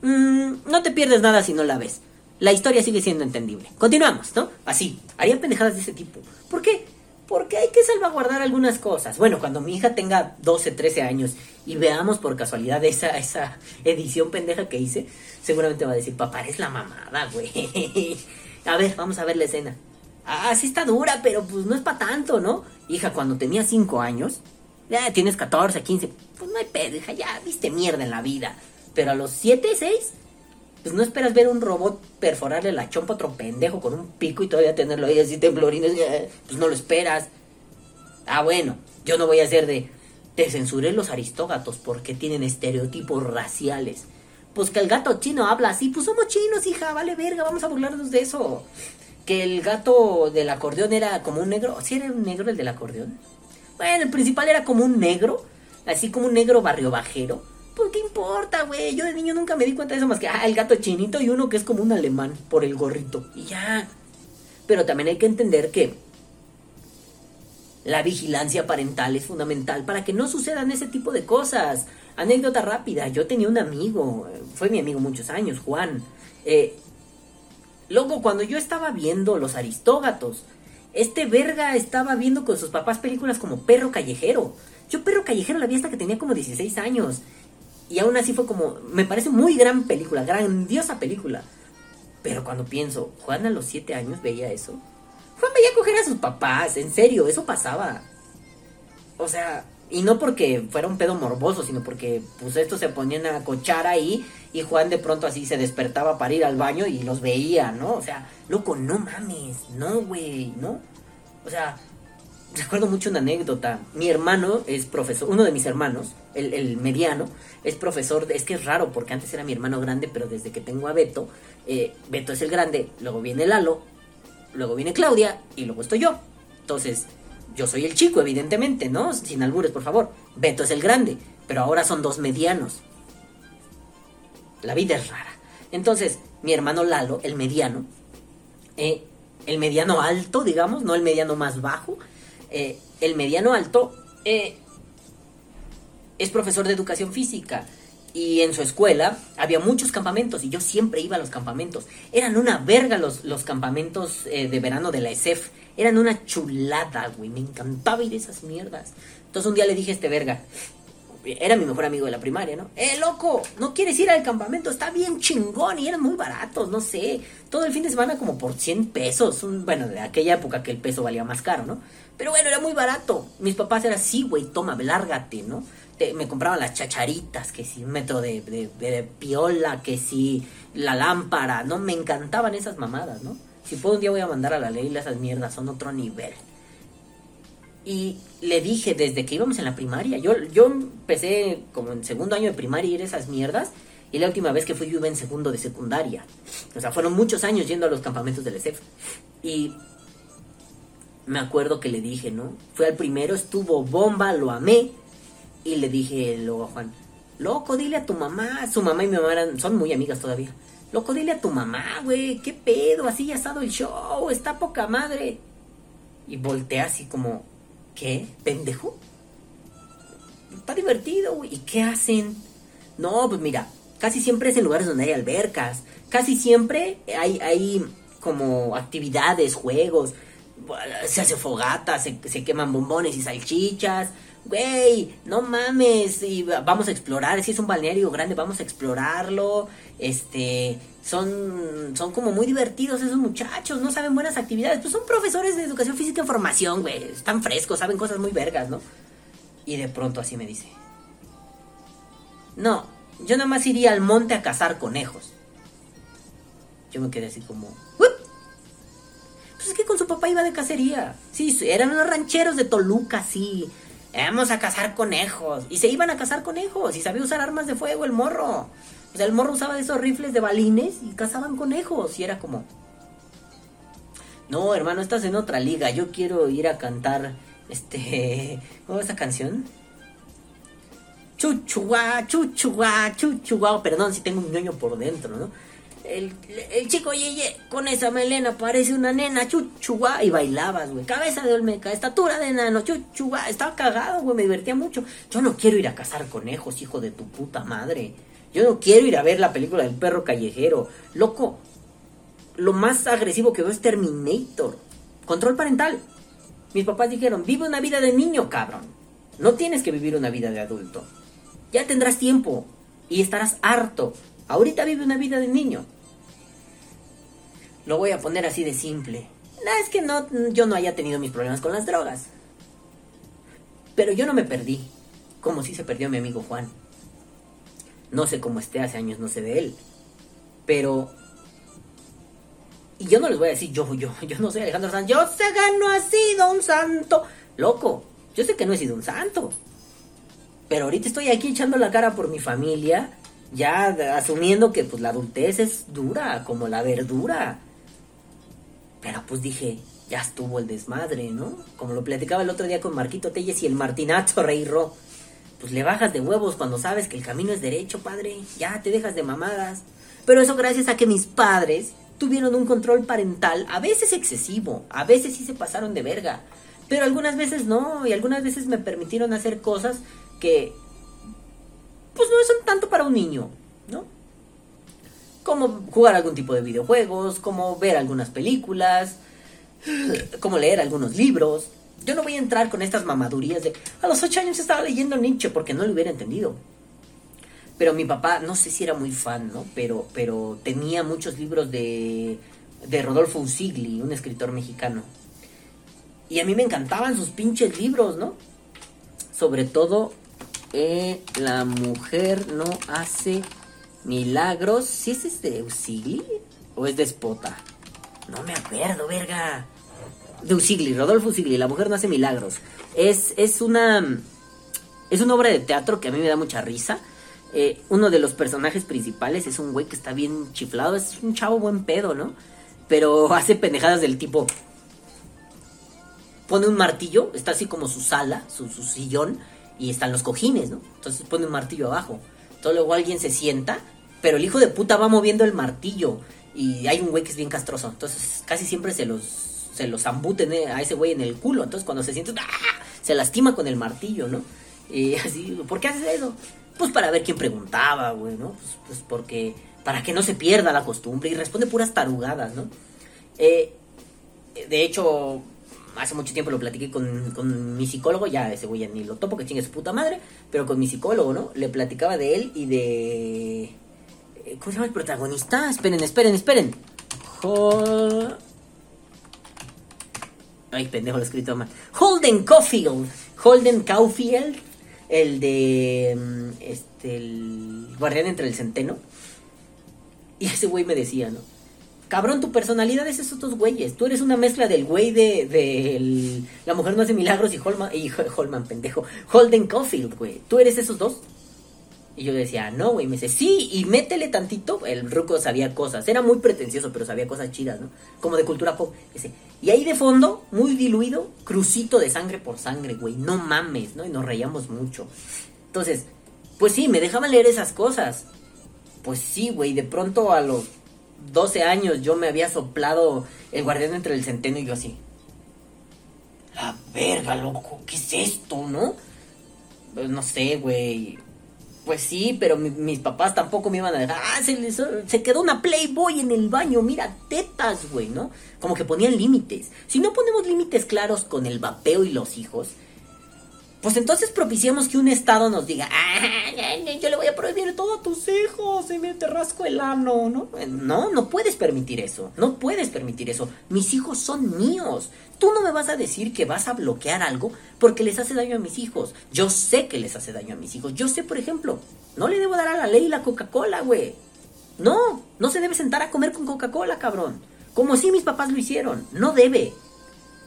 Mm, no te pierdes nada si no la ves. La historia sigue siendo entendible. Continuamos, ¿no? Así, harían pendejadas de ese tipo. ¿Por qué? Porque hay que salvaguardar algunas cosas. Bueno, cuando mi hija tenga 12, 13 años y veamos por casualidad esa, esa edición pendeja que hice, seguramente va a decir, papá, eres la mamada, güey. <laughs> A ver, vamos a ver la escena. Ah, sí está dura, pero pues no es para tanto, ¿no? Hija, cuando tenía 5 años, ya tienes 14, 15, pues no hay pedo, hija, ya viste mierda en la vida. Pero a los 7, 6, pues no esperas ver un robot perforarle la chompa a otro pendejo con un pico y todavía tenerlo ahí así temblorines, eh, pues no lo esperas. Ah, bueno, yo no voy a hacer de, te censuré los aristógatos porque tienen estereotipos raciales. Pues que el gato chino habla así, pues somos chinos, hija, vale verga, vamos a burlarnos de eso. Que el gato del acordeón era como un negro, ¿sí era un negro el del acordeón? Bueno, el principal era como un negro, así como un negro barrio bajero. Pues qué importa, güey, yo de niño nunca me di cuenta de eso más que, ah, el gato chinito y uno que es como un alemán por el gorrito. Y ya. Pero también hay que entender que la vigilancia parental es fundamental para que no sucedan ese tipo de cosas. Anécdota rápida, yo tenía un amigo, fue mi amigo muchos años, Juan. Eh, luego, cuando yo estaba viendo Los Aristógatos, este verga estaba viendo con sus papás películas como Perro Callejero. Yo Perro Callejero la vi hasta que tenía como 16 años. Y aún así fue como, me parece muy gran película, grandiosa película. Pero cuando pienso, Juan a los 7 años veía eso. Juan veía coger a sus papás, en serio, eso pasaba. O sea, y no porque fuera un pedo morboso, sino porque pues estos se ponían a cochar ahí y Juan de pronto así se despertaba para ir al baño y los veía, ¿no? O sea, loco, no mames, no, güey, ¿no? O sea, recuerdo mucho una anécdota. Mi hermano es profesor, uno de mis hermanos, el, mediano, es profesor, de- es que es raro porque antes era mi hermano grande, pero desde que tengo a Beto, eh, Beto es el grande, luego viene Lalo, luego viene Claudia y luego estoy yo. Entonces, yo soy el chico, evidentemente, ¿no? Sin albures, por favor. Beto es el grande, pero ahora son dos medianos. La vida es rara. Entonces, mi hermano Lalo, el mediano, eh, el mediano alto, digamos, no el mediano más bajo, eh, el mediano alto eh, es profesor de educación física. Y en su escuela había muchos campamentos y yo siempre iba a los campamentos. Eran una verga los, los campamentos eh, de verano de la ESEF. Eran una chulada, güey. Me encantaba ir a esas mierdas. Entonces un día le dije a este verga, era mi mejor amigo de la primaria, ¿no? ¡Eh, loco! ¿No quieres ir al campamento? Está bien chingón y eran muy baratos, no sé. Todo el fin de semana como por 100 pesos. Un- bueno, de aquella época que el peso valía más caro, ¿no? Pero bueno, era muy barato. Mis papás eran así, güey, toma, lárgate, ¿no? Te- me compraban las chacharitas, que sí, un metro de, de, piola, que sí, la lámpara, ¿no? Me encantaban esas mamadas, ¿no? Si puedo un día voy a mandar a la ley esas mierdas, son otro nivel. Y le dije desde que íbamos en la primaria, yo, yo empecé como en segundo año de primaria ir esas mierdas. Y la última vez que fui yo iba en segundo de secundaria. O sea, fueron muchos años yendo a los campamentos del ESEF. Y me acuerdo que le dije, ¿no? Fue al primero, estuvo bomba, lo amé. Y le dije luego a Juan, loco, dile a tu mamá. Su mamá y mi mamá son muy amigas todavía. Loco, dile a tu mamá, güey, qué pedo, así ya ha estado el show, está poca madre. Y voltea así como, ¿qué? ¿Pendejo? Está divertido, güey. ¿Y qué hacen? No, pues mira, casi siempre es en lugares donde hay albercas. Casi siempre hay, hay como actividades, juegos. Se hace fogata, se, se queman bombones y salchichas. Güey, no mames, y vamos a explorar, si es un balneario grande, vamos a explorarlo. Este, son, son como muy divertidos esos muchachos, no saben buenas actividades. Pues son profesores de educación física y formación, güey. Están frescos, saben cosas muy vergas, ¿no? Y de pronto así me dice. No, yo nada más iría al monte a cazar conejos. Yo me quedé así como... Pues es que con su papá iba de cacería. Sí, eran unos rancheros de Toluca, sí. Vamos a cazar conejos. Y se iban a cazar conejos. Y sabía usar armas de fuego el morro. O sea, el morro usaba esos rifles de balines y cazaban conejos. Y era como... No, hermano, estás en otra liga. Yo quiero ir a cantar... Este... <laughs> ¿Cómo es esa canción? Chuchuá, chuchuá, chuchuá. Perdón si tengo un ñoño por dentro, ¿no? El, el chico Yeye con esa melena parece una nena, chuchuá, y bailabas, güey. Cabeza de olmeca, estatura de enano, chuchuá. Estaba cagado, güey, me divertía mucho. Yo no quiero ir a cazar conejos, hijo de tu puta madre. Yo no quiero ir a ver la película del perro callejero. Loco, lo más agresivo que veo es Terminator. Control parental. Mis papás dijeron, vive una vida de niño, cabrón. No tienes que vivir una vida de adulto. Ya tendrás tiempo y estarás harto. Ahorita vive una vida de niño. Lo voy a poner así de simple. No es que no, yo no haya tenido mis problemas con las drogas. Pero yo no me perdí, como si se perdió mi amigo Juan. No sé cómo esté, hace años no sé de él. Pero... Y yo no les voy a decir, yo, yo, yo no soy Alejandro Sanz. Yo sé que no he sido un santo. Loco, yo sé que no he sido un santo. Pero ahorita estoy aquí echando la cara por mi familia, ya asumiendo que pues la adultez es dura, como la verdura. Pero pues dije, ya estuvo el desmadre, ¿no? Como lo platicaba el otro día con Marquito Telles y el Martinazo Reirro. Pues le bajas de huevos cuando sabes que el camino es derecho, padre. Ya te dejas de mamadas. Pero eso gracias a que mis padres tuvieron un control parental, a veces excesivo, a veces sí se pasaron de verga. Pero algunas veces no, y algunas veces me permitieron hacer cosas que pues no son tanto para un niño, ¿no? Como jugar algún tipo de videojuegos, como ver algunas películas, como leer algunos libros. Yo no voy a entrar con estas mamadurías de a los ocho años estaba leyendo Nietzsche porque no lo hubiera entendido. Pero mi papá, no sé si era muy fan, ¿no? Pero, pero tenía muchos libros de, de Rodolfo Usigli, un escritor mexicano. Y a mí me encantaban sus pinches libros, ¿no? Sobre todo, eh, La mujer no hace milagros. ¿Si ¿Sí es de Usigli o es de Spota? No me acuerdo, verga. De Usigli, Rodolfo Usigli, La mujer no hace milagros. Es, es una. Es una obra de teatro que a mí me da mucha risa. Eh, uno de los personajes principales es un güey que está bien chiflado. Es un chavo buen pedo, ¿no? Pero <laughs> hace pendejadas del tipo pone un martillo, está así como su sala, su, sillón, y están los cojines, ¿no? Entonces pone un martillo abajo. Entonces luego alguien se sienta, pero el hijo de puta va moviendo el martillo. Y hay un güey que es bien castroso. Entonces casi siempre se los, se los ambuten eh, a ese güey en el culo. Entonces cuando se siente, ¡ah! se lastima con el martillo, ¿no? Y <laughs> así, ¿por qué haces eso? Pues para ver quién preguntaba, güey, ¿no? Pues, pues porque, para que no se pierda la costumbre. Y responde puras tarugadas, ¿no? Eh, de hecho, hace mucho tiempo lo platiqué con, mi psicólogo, ya ese güey ya ni lo topo, que chingue su puta madre, pero con mi psicólogo, ¿no? Le platicaba de él y de... Eh, ¿Cómo se llama el protagonista? Esperen, esperen, esperen. Ay, pendejo, lo he escrito mal. Holden Caulfield. Holden Caulfield, el de... Mm, este, el guardián entre el centeno. Y ese güey me decía, ¿no? Cabrón, tu personalidad es esos dos güeyes. Tú eres una mezcla del güey de, La mujer no hace milagros y Holman, y Holman, pendejo. Holden Caulfield, güey. Tú eres esos dos. Y yo decía, no, güey. Me dice, sí, y métele tantito. El ruco sabía cosas. Era muy pretencioso, pero sabía cosas chidas, ¿no? Como de cultura pop. Dice, y ahí de fondo, muy diluido, crucito de sangre por sangre, güey. No mames, ¿no? Y nos reíamos mucho. Entonces, pues sí, me dejaban leer esas cosas. Pues sí, güey. De pronto a los 12 años yo me había soplado el guardián entre el centeno y yo así. La verga, loco, ¿qué es esto, no? Pues no sé, güey. Pues sí, pero mi- mis papás tampoco me iban a dejar. Ah, se, les- se quedó una Playboy en el baño, mira, tetas, güey, ¿no? Como que ponían límites. Si no ponemos límites claros con el vapeo y los hijos, pues entonces propiciamos que un Estado nos diga, ah, yo le voy a prohibir todo a tus hijos y me te rasco el ano, ¿no? No, no puedes permitir eso, no puedes permitir eso. Mis hijos son míos. Tú no me vas a decir que vas a bloquear algo porque les hace daño a mis hijos. Yo sé que les hace daño a mis hijos. Yo sé, por ejemplo, no le debo dar a la ley la Coca-Cola, güey. No, no se debe sentar a comer con Coca-Cola, cabrón. Como si mis papás lo hicieron. No debe.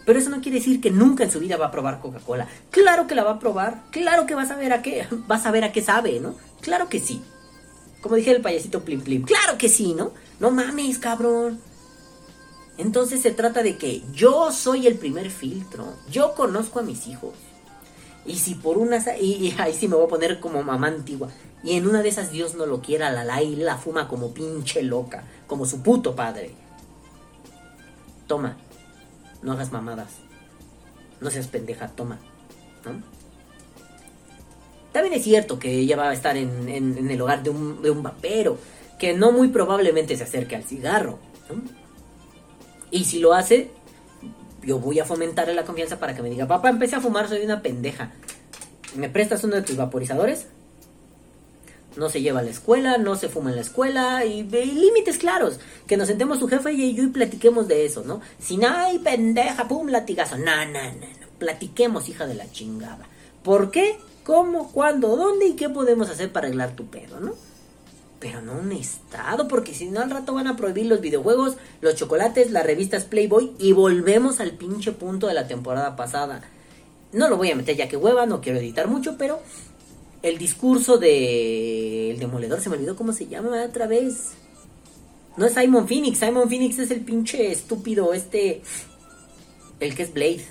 Pero eso no quiere decir que nunca en su vida va a probar Coca-Cola. Claro que la va a probar. Claro que va a saber a qué. <laughs> Va a saber a qué sabe, ¿no? Claro que sí. Como dije el payasito Plim Plim. Claro que sí, ¿no? No mames, cabrón. Entonces se trata de que yo soy el primer filtro. Yo conozco a mis hijos. Y si por una... Y, ahí sí me voy a poner como mamá antigua. Y en una de esas Dios no lo quiera, la Lai la fuma como pinche loca. Como su puto padre. Toma. No hagas mamadas. No seas pendeja, toma. También es cierto que ella va a estar en, el hogar de un, de vapero. Que no muy probablemente se acerque al cigarro. Y si lo hace, yo voy a fomentarle la confianza para que me diga, papá, empecé a fumar, soy una pendeja. ¿Me prestas uno de tus vaporizadores? No se lleva a la escuela, no se fuma en la escuela y, y límites claros. Que nos sentemos su jefe y yo y platiquemos de eso, ¿no? Sin, ay, pendeja, pum, latigazo. No, no, no, no. Platiquemos, hija de la chingada. ¿Por qué? ¿Cómo? ¿Cuándo? ¿Dónde? ¿Y qué podemos hacer para arreglar tu pedo, no? Pero no un estado, porque si no al rato van a prohibir los videojuegos, los chocolates, las revistas Playboy y volvemos al pinche punto de la temporada pasada. No lo voy a meter ya que hueva, no quiero editar mucho, pero el discurso de el demoledor se me olvidó cómo se llama otra vez. No es Simon Phoenix, Simon Phoenix es el pinche estúpido este el que es Blade.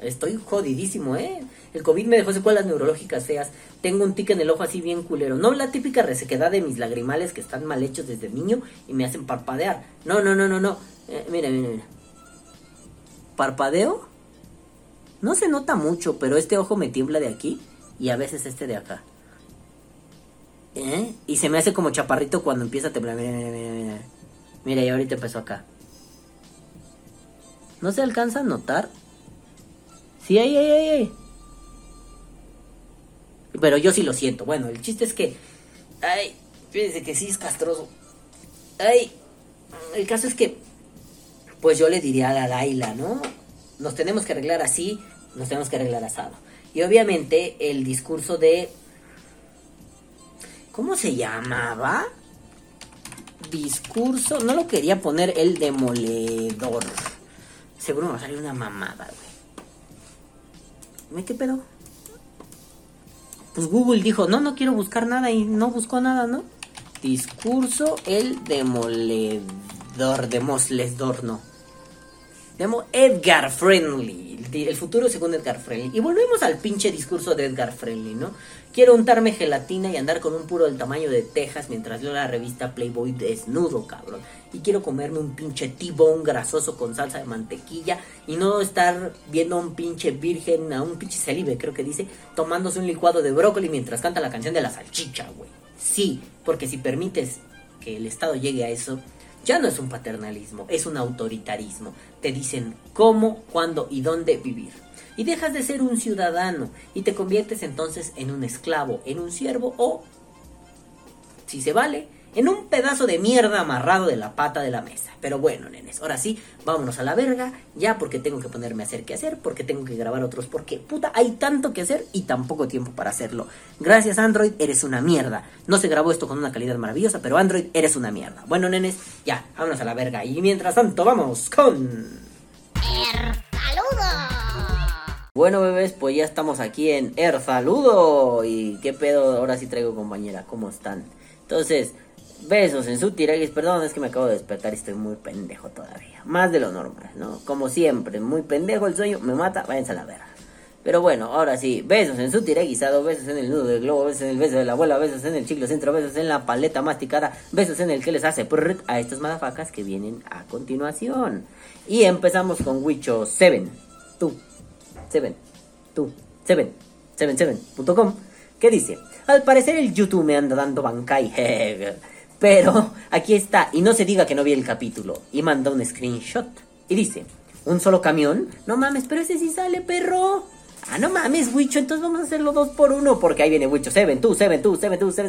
Estoy jodidísimo, ¿eh? El COVID me dejó secuelas neurológicas feas. Tengo un tic en el ojo así bien culero. No la típica resequedad de mis lagrimales que están mal hechos desde niño y me hacen parpadear. No, no, no, no, no. Eh, mira, mira, mira. ¿Parpadeo? No se nota mucho, pero este ojo me tiembla de aquí y a veces este de acá. ¿Eh? Y se me hace como chaparrito cuando empieza a temblar. Mira, mira, mira, mira. Mira, y ahorita empezó acá. ¿No se alcanza a notar? Sí, ay, ay, ay. Pero yo sí lo siento. Bueno, el chiste es que. Ay, fíjense que sí es castroso. Ay, el caso es que. Pues yo le diría a la Laila, ¿no? Nos tenemos que arreglar así, nos tenemos que arreglar asado. Y obviamente el discurso de. ¿Cómo se llamaba? Discurso. No lo quería poner el demoledor. Seguro me va a salir una mamada, güey. ¿Me qué pedo? Pues Google dijo, no, no quiero buscar nada y no buscó nada, ¿no? Discurso el demoledor, demoslesdor, no. Demo Edgar Friendly, el futuro según Edgar Friendly. Y volvemos al pinche discurso de Edgar Friendly, ¿no? Quiero untarme gelatina y andar con un puro del tamaño de Texas mientras leo la revista Playboy desnudo, cabrón. Y quiero comerme un pinche T-bone grasoso con salsa de mantequilla y no estar viendo a un pinche virgen, a un pinche celibe, creo que dice, tomándose un licuado de brócoli mientras canta la canción de la salchicha, güey. Sí, porque si permites que el Estado llegue a eso, ya no es un paternalismo, es un autoritarismo. Te dicen cómo, cuándo y dónde vivir. Y dejas de ser un ciudadano y te conviertes entonces en un esclavo, en un siervo o, si se vale, en un pedazo de mierda amarrado de la pata de la mesa. Pero bueno, nenes, ahora sí, vámonos a la verga, ya porque tengo que ponerme a hacer qué hacer, porque tengo que grabar otros, porque puta, hay tanto que hacer y tan poco tiempo para hacerlo. Gracias Android, eres una mierda. No se grabó esto con una calidad maravillosa, pero Android, eres una mierda. Bueno, nenes, ya, vámonos a la verga. Y mientras tanto, vamos con... ¡Er, saludo! Bueno, bebés, pues ya estamos aquí en Er Saludo. Y qué pedo, ahora sí traigo compañera, ¿cómo están? Entonces, besos en su tiraguis. Perdón, es que me acabo de despertar y estoy muy pendejo todavía. Más de lo normal, ¿no? Como siempre, muy pendejo el sueño, me mata, váyanse a la verga. Pero bueno, ahora sí, besos en su tiraguisado, besos en el nudo del globo, besos en el beso de la abuela, besos en el chiclo centro, besos en la paleta masticada, besos en el que les hace prrrt a estos madafacas que vienen a continuación. Y empezamos con Wicho 7. Tú, 7, tú, 7, 77.com, que dice, al parecer el YouTube me anda dando bancay, pero aquí está, y no se diga que no vi el capítulo, y manda un screenshot, y dice, ¿un solo camión? No mames, pero ese sí sale, perro. Ah, no mames, Wicho, entonces vamos a hacerlo dos por uno, porque ahí viene Wicho 7, tú, 7, tú, 7, tú, 7,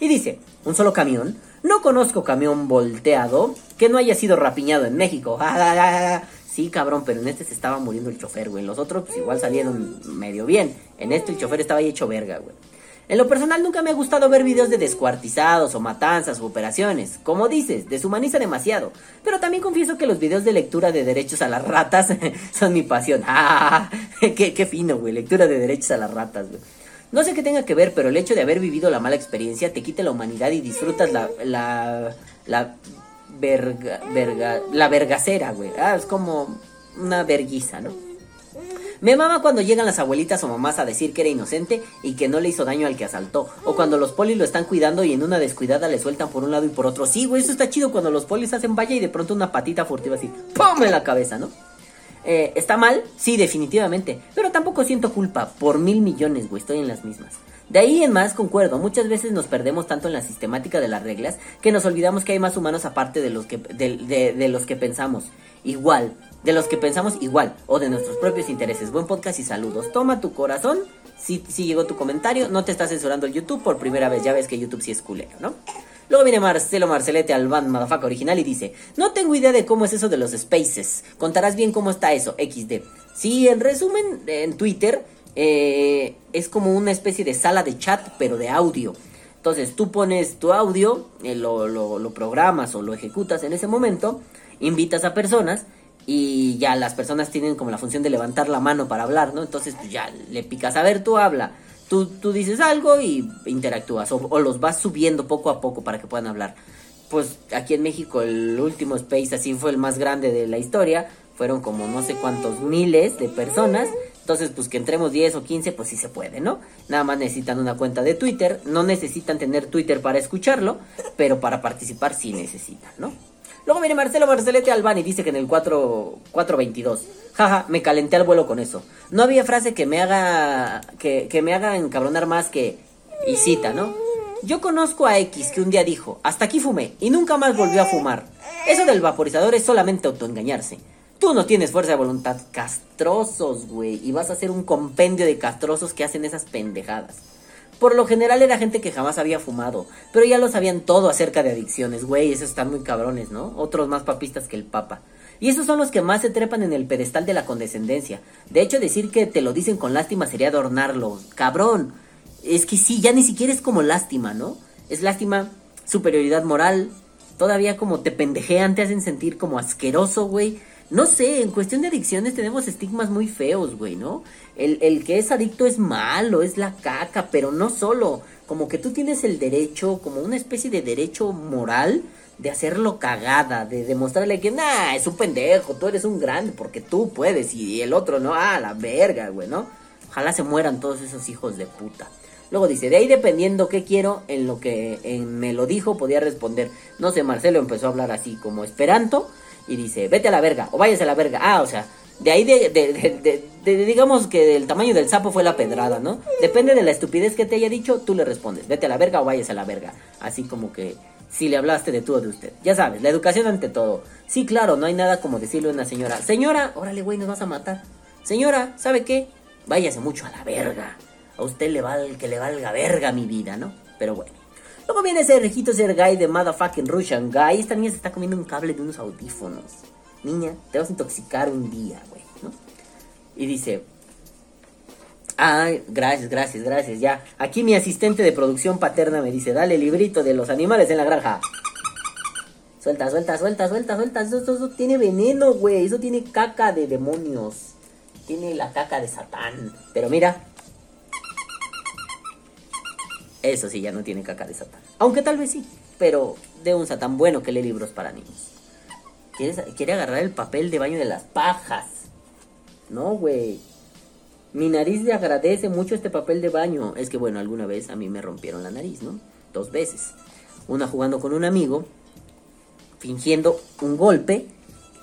y dice, ¿un solo camión? No conozco camión volteado que no haya sido rapiñado en México. <laughs> Sí, cabrón, pero en este se estaba muriendo el chofer, güey. En los otros, pues igual salieron medio bien. En este el chofer estaba ahí hecho verga, güey. En lo personal nunca me ha gustado ver videos de descuartizados o matanzas o operaciones. Como dices, deshumaniza demasiado. Pero también confieso que los videos de lectura de derechos a las ratas <laughs> son mi pasión. <laughs> ¡Ah! Qué, qué fino, güey! Lectura de derechos a las ratas, güey. No sé qué tenga que ver, pero el hecho de haber vivido la mala experiencia te quita la humanidad y disfrutas la... la... la verga... verga... la vergacera, güey. Ah, es como una verguiza, ¿no? Me mama cuando llegan las abuelitas o mamás a decir que era inocente y que no le hizo daño al que asaltó. O cuando los polis lo están cuidando y en una descuidada le sueltan por un lado y por otro. Sí, güey, eso está chido cuando los polis hacen valla y de pronto una patita furtiva así, ¡pum! en la cabeza, ¿no? Eh, ¿Está mal? Sí, definitivamente. Pero tampoco siento culpa. Por mil millones, güey, estoy en las mismas. De ahí en más concuerdo, muchas veces nos perdemos tanto en la sistemática de las reglas que nos olvidamos que hay más humanos aparte de los que, de, de los que pensamos. Igual, de los que pensamos igual o de nuestros propios intereses. Buen podcast y saludos. Toma tu corazón. Si, si llegó tu comentario, no te está censurando el YouTube por primera vez. Ya ves que YouTube sí es culero, ¿no? Luego viene Marcelo Marcelete Alban Madafaca original y dice, no tengo idea de cómo es eso de los spaces. Contarás bien cómo está eso, XD. Sí, en resumen, en Twitter eh, es como una especie de sala de chat, pero de audio. Entonces tú pones tu audio, eh, lo, lo, lo programas o lo ejecutas en ese momento, invitas a personas y ya las personas tienen como la función de levantar la mano para hablar, ¿no? Entonces pues ya le picas, a ver, tú habla, tú, tú dices algo y interactúas o, los vas subiendo poco a poco para que puedan hablar. Pues aquí en México el último space así fue el más grande de la historia, fueron como no sé cuántos miles de personas. Entonces, pues que entremos 10 o 15, pues sí se puede, ¿no? Nada más necesitan una cuenta de Twitter. No necesitan tener Twitter para escucharlo, pero para participar sí necesitan, ¿no? Luego viene Marcelo Marcelete Albani, dice que en el 4, 422. Jaja, me calenté al vuelo con eso. No había frase que me haga. que, que me haga encabronar más que. Y cita, ¿no? Yo conozco a X que un día dijo, hasta aquí fumé, y nunca más volvió a fumar. Eso del vaporizador es solamente autoengañarse. Tú no tienes fuerza de voluntad. Castrosos, güey. Y vas a hacer un compendio de castrosos que hacen esas pendejadas. Por lo general era gente que jamás había fumado, pero ya lo sabían todo acerca de adicciones, güey, esos están muy cabrones, ¿no? Otros más papistas que el papa. Y esos son los que más se trepan en el pedestal de la condescendencia. De hecho, decir que te lo dicen con lástima sería adornarlo. Cabrón. Es que sí, ya ni siquiera es como lástima, ¿no? Es lástima, superioridad moral. Todavía como te pendejean, te hacen sentir como asqueroso, güey. No sé, en cuestión de adicciones tenemos estigmas muy feos, güey, ¿no? El, el que es adicto es malo, es la caca, pero no solo. Como que tú tienes el derecho, como una especie de derecho moral de hacerlo cagada, de demostrarle que, nah, es un pendejo, tú eres un grande porque tú puedes y el otro no, ah, la verga, güey, ¿no? Ojalá se mueran todos esos hijos de puta. Luego dice, de ahí dependiendo qué quiero, en lo que me lo dijo podía responder. No sé, Marcelo empezó a hablar así como esperanto y dice, vete a la verga o váyase a la verga. Ah, o sea, de ahí de, digamos que el tamaño del sapo fue la pedrada, ¿no? Depende de la estupidez que te haya dicho, tú le respondes, vete a la verga o váyase a la verga. Así como que si le hablaste de tú o de usted. Ya sabes, la educación ante todo. Sí, claro, no hay nada como decirle a una señora, señora, órale, güey, nos vas a matar. Señora, ¿sabe qué? Váyase mucho a la verga. A usted le vale que le valga verga mi vida, ¿no? Pero bueno. Luego viene ese rejito ser guy de motherfucking Russian guy. Esta niña se está comiendo un cable de unos audífonos. Niña, te vas a intoxicar un día, güey, ¿no? Y dice, Ay, gracias, gracias, gracias. Ya, aquí mi asistente de producción paterna me dice, dale librito de los animales en la granja. Suelta, suelta, suelta, suelta, suelta. Eso, eso, eso tiene veneno, güey. Eso tiene caca de demonios. tiene la caca de Satán. Pero mira, eso sí, ya no tiene caca de Satán. Aunque tal vez sí, pero de un Satán bueno que lee libros para niños. ¿Quieres- quiere agarrar el papel de baño de las pajas. No, güey. Mi nariz le agradece mucho este papel de baño. Es que, bueno, alguna vez a mí me rompieron la nariz, ¿no? Dos veces. Una jugando con un amigo, fingiendo un golpe,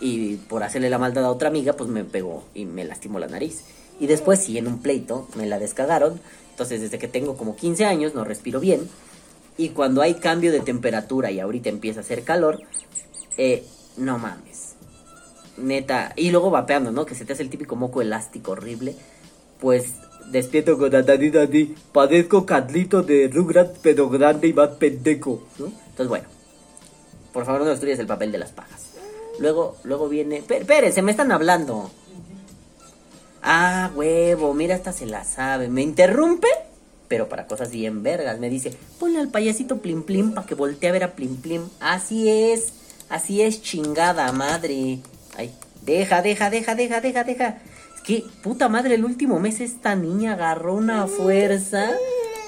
y por hacerle la maldad a otra amiga, pues me pegó y me lastimó la nariz. Y después, sí, en un pleito, me la descagaron. Entonces, desde que tengo como 15 años, no respiro bien. Y cuando hay cambio de temperatura y ahorita empieza a hacer calor, eh, no mames. Neta. Y luego vapeando, ¿no? Que se te hace el típico moco elástico horrible. Pues despierto con Dani. Padezco Carlito de Rugrat, pero grande y más pendejo. Entonces, bueno. Por favor, no destruyas el papel de las pajas. Luego, luego viene. Espé- Espérense, me están hablando. Ah, huevo, mira, esta se la sabe. Me interrumpe, pero para cosas bien vergas. Me dice, ponle al payasito Plim Plim para que voltee a ver a Plim Plim. Así es, así es, chingada madre. Ay, deja, deja, deja, deja, deja, deja. Es que, puta madre, el último mes esta niña agarró una fuerza,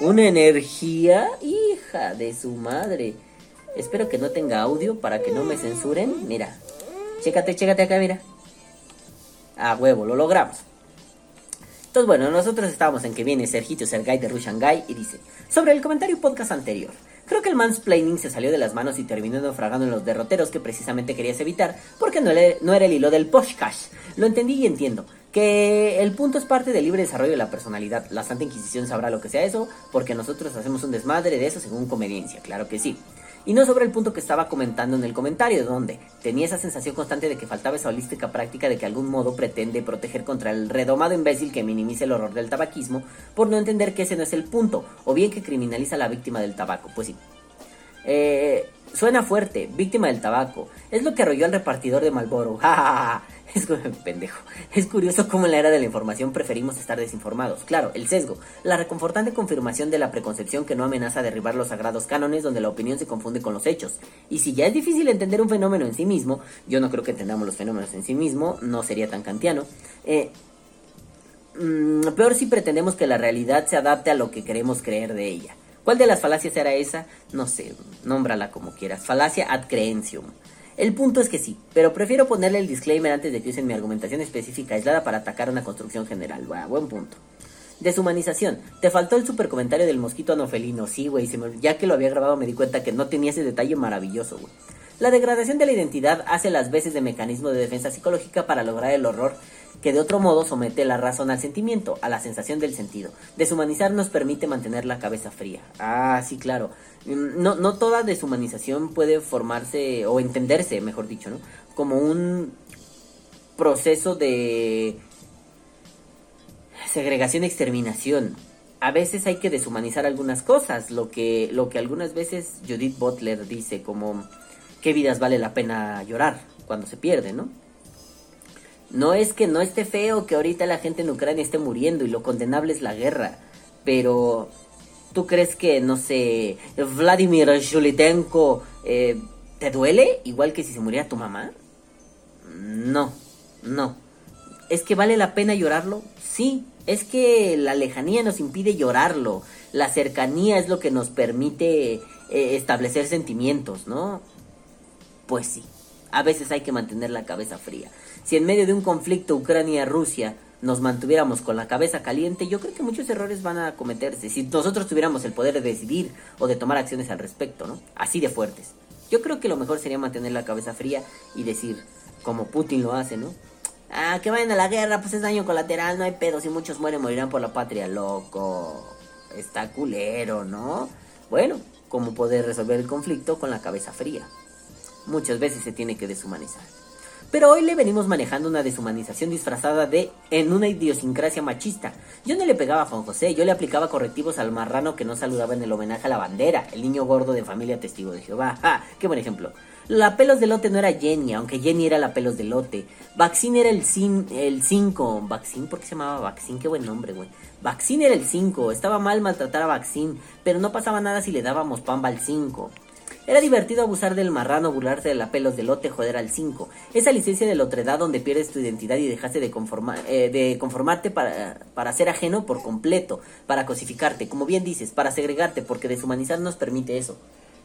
una energía, hija de su madre. Espero que no tenga audio para que no me censuren. Mira, chécate, chécate acá, mira. A huevo, lo logramos. Entonces, bueno, nosotros estábamos en que viene Sergito Sergay de Rushangai y dice: Sobre el comentario podcast anterior, creo que el mansplaining se salió de las manos y terminó naufragando en los derroteros que precisamente querías evitar porque no era, el hilo del podcast. Lo entendí y entiendo. Que el punto es parte del libre desarrollo de la personalidad. La Santa Inquisición sabrá lo que sea eso, porque nosotros hacemos un desmadre de eso según conveniencia, claro que sí. Y no sobre el punto que estaba comentando en el comentario, donde tenía esa sensación constante de que faltaba esa holística práctica de que algún modo pretende proteger contra el redomado imbécil que minimiza el horror del tabaquismo por no entender que ese no es el punto, o bien que criminaliza a la víctima del tabaco. Pues sí. Eh, suena fuerte, víctima del tabaco. Es lo que arrolló al repartidor de Malboro. <laughs> Es <laughs> pendejo. Es curioso cómo en la era de la información preferimos estar desinformados. Claro, el sesgo, la reconfortante confirmación de la preconcepción que no amenaza derribar los sagrados cánones donde la opinión se confunde con los hechos. Y si ya es difícil entender un fenómeno en sí mismo, yo no creo que entendamos los fenómenos en sí mismo, no sería tan kantiano. Eh, Mm, peor si pretendemos que la realidad se adapte a lo que queremos creer de ella. ¿Cuál de las falacias era esa? No sé, nómbrala como quieras. Falacia ad creencium. El punto es que sí, pero prefiero ponerle el disclaimer antes de que usen mi argumentación específica aislada para atacar una construcción general. Buah, buen punto. Deshumanización. Te faltó el super comentario del mosquito anofelino. Sí, güey, ya que lo había grabado me di cuenta que no tenía ese detalle maravilloso, güey. La degradación de la identidad hace las veces de mecanismo de defensa psicológica para lograr el horror que de otro modo somete la razón al sentimiento, a la sensación del sentido. Deshumanizar nos permite mantener la cabeza fría. Ah, sí, claro. Mm, No, no toda deshumanización puede formarse o entenderse, mejor dicho, ¿no? Como un proceso de segregación exterminación. A veces hay que deshumanizar algunas cosas, lo que, lo que algunas veces Judith Butler dice como qué vidas vale la pena llorar cuando se pierde, ¿no? No es que no esté feo que ahorita la gente en Ucrania esté muriendo y lo condenable es la guerra, pero ¿tú crees que, no sé, Vladimir Shulitenko eh, te duele igual que si se muriera tu mamá? No, no. ¿Es que vale la pena llorarlo? Sí, es que la lejanía nos impide llorarlo. La cercanía es lo que nos permite eh, establecer sentimientos, ¿no? Pues sí, a veces hay que mantener la cabeza fría. Si en medio de un conflicto Ucrania-Rusia nos mantuviéramos con la cabeza caliente, yo creo que muchos errores van a cometerse. Si nosotros tuviéramos el poder de decidir o de tomar acciones al respecto, ¿no? Así de fuertes. Yo creo que lo mejor sería mantener la cabeza fría y decir, como Putin lo hace, ¿no? Ah, que vayan a la guerra, pues es daño colateral, no hay pedo. Si muchos mueren, morirán por la patria, loco. Está culero, ¿no? Bueno, ¿cómo poder resolver el conflicto con la cabeza fría? Muchas veces se tiene que deshumanizar. Pero hoy le venimos manejando una deshumanización disfrazada de en una idiosincrasia machista. Yo no le pegaba a Juan José, yo le aplicaba correctivos al marrano que no saludaba en el homenaje a la bandera, el niño gordo de familia testigo de Jehová. ¡Ah! ¡Qué buen ejemplo! La pelos de lote no era Jenny, aunque Jenny era la pelos de lote. Vaccine era el 5. El cinco. ¿Vaccine? ¿Por qué se llamaba Vaccine? Qué buen nombre, güey. Vaccine era el 5. Estaba mal maltratar a Vaccine, pero no pasaba nada si le dábamos pamba al 5. Era divertido abusar del marrano, burlarse de la pelos del lote, joder al 5. Esa licencia de la otredad donde pierdes tu identidad y dejaste de, conforma- eh, de conformarte para, para ser ajeno por completo, para cosificarte, como bien dices, para segregarte, porque deshumanizar nos permite eso.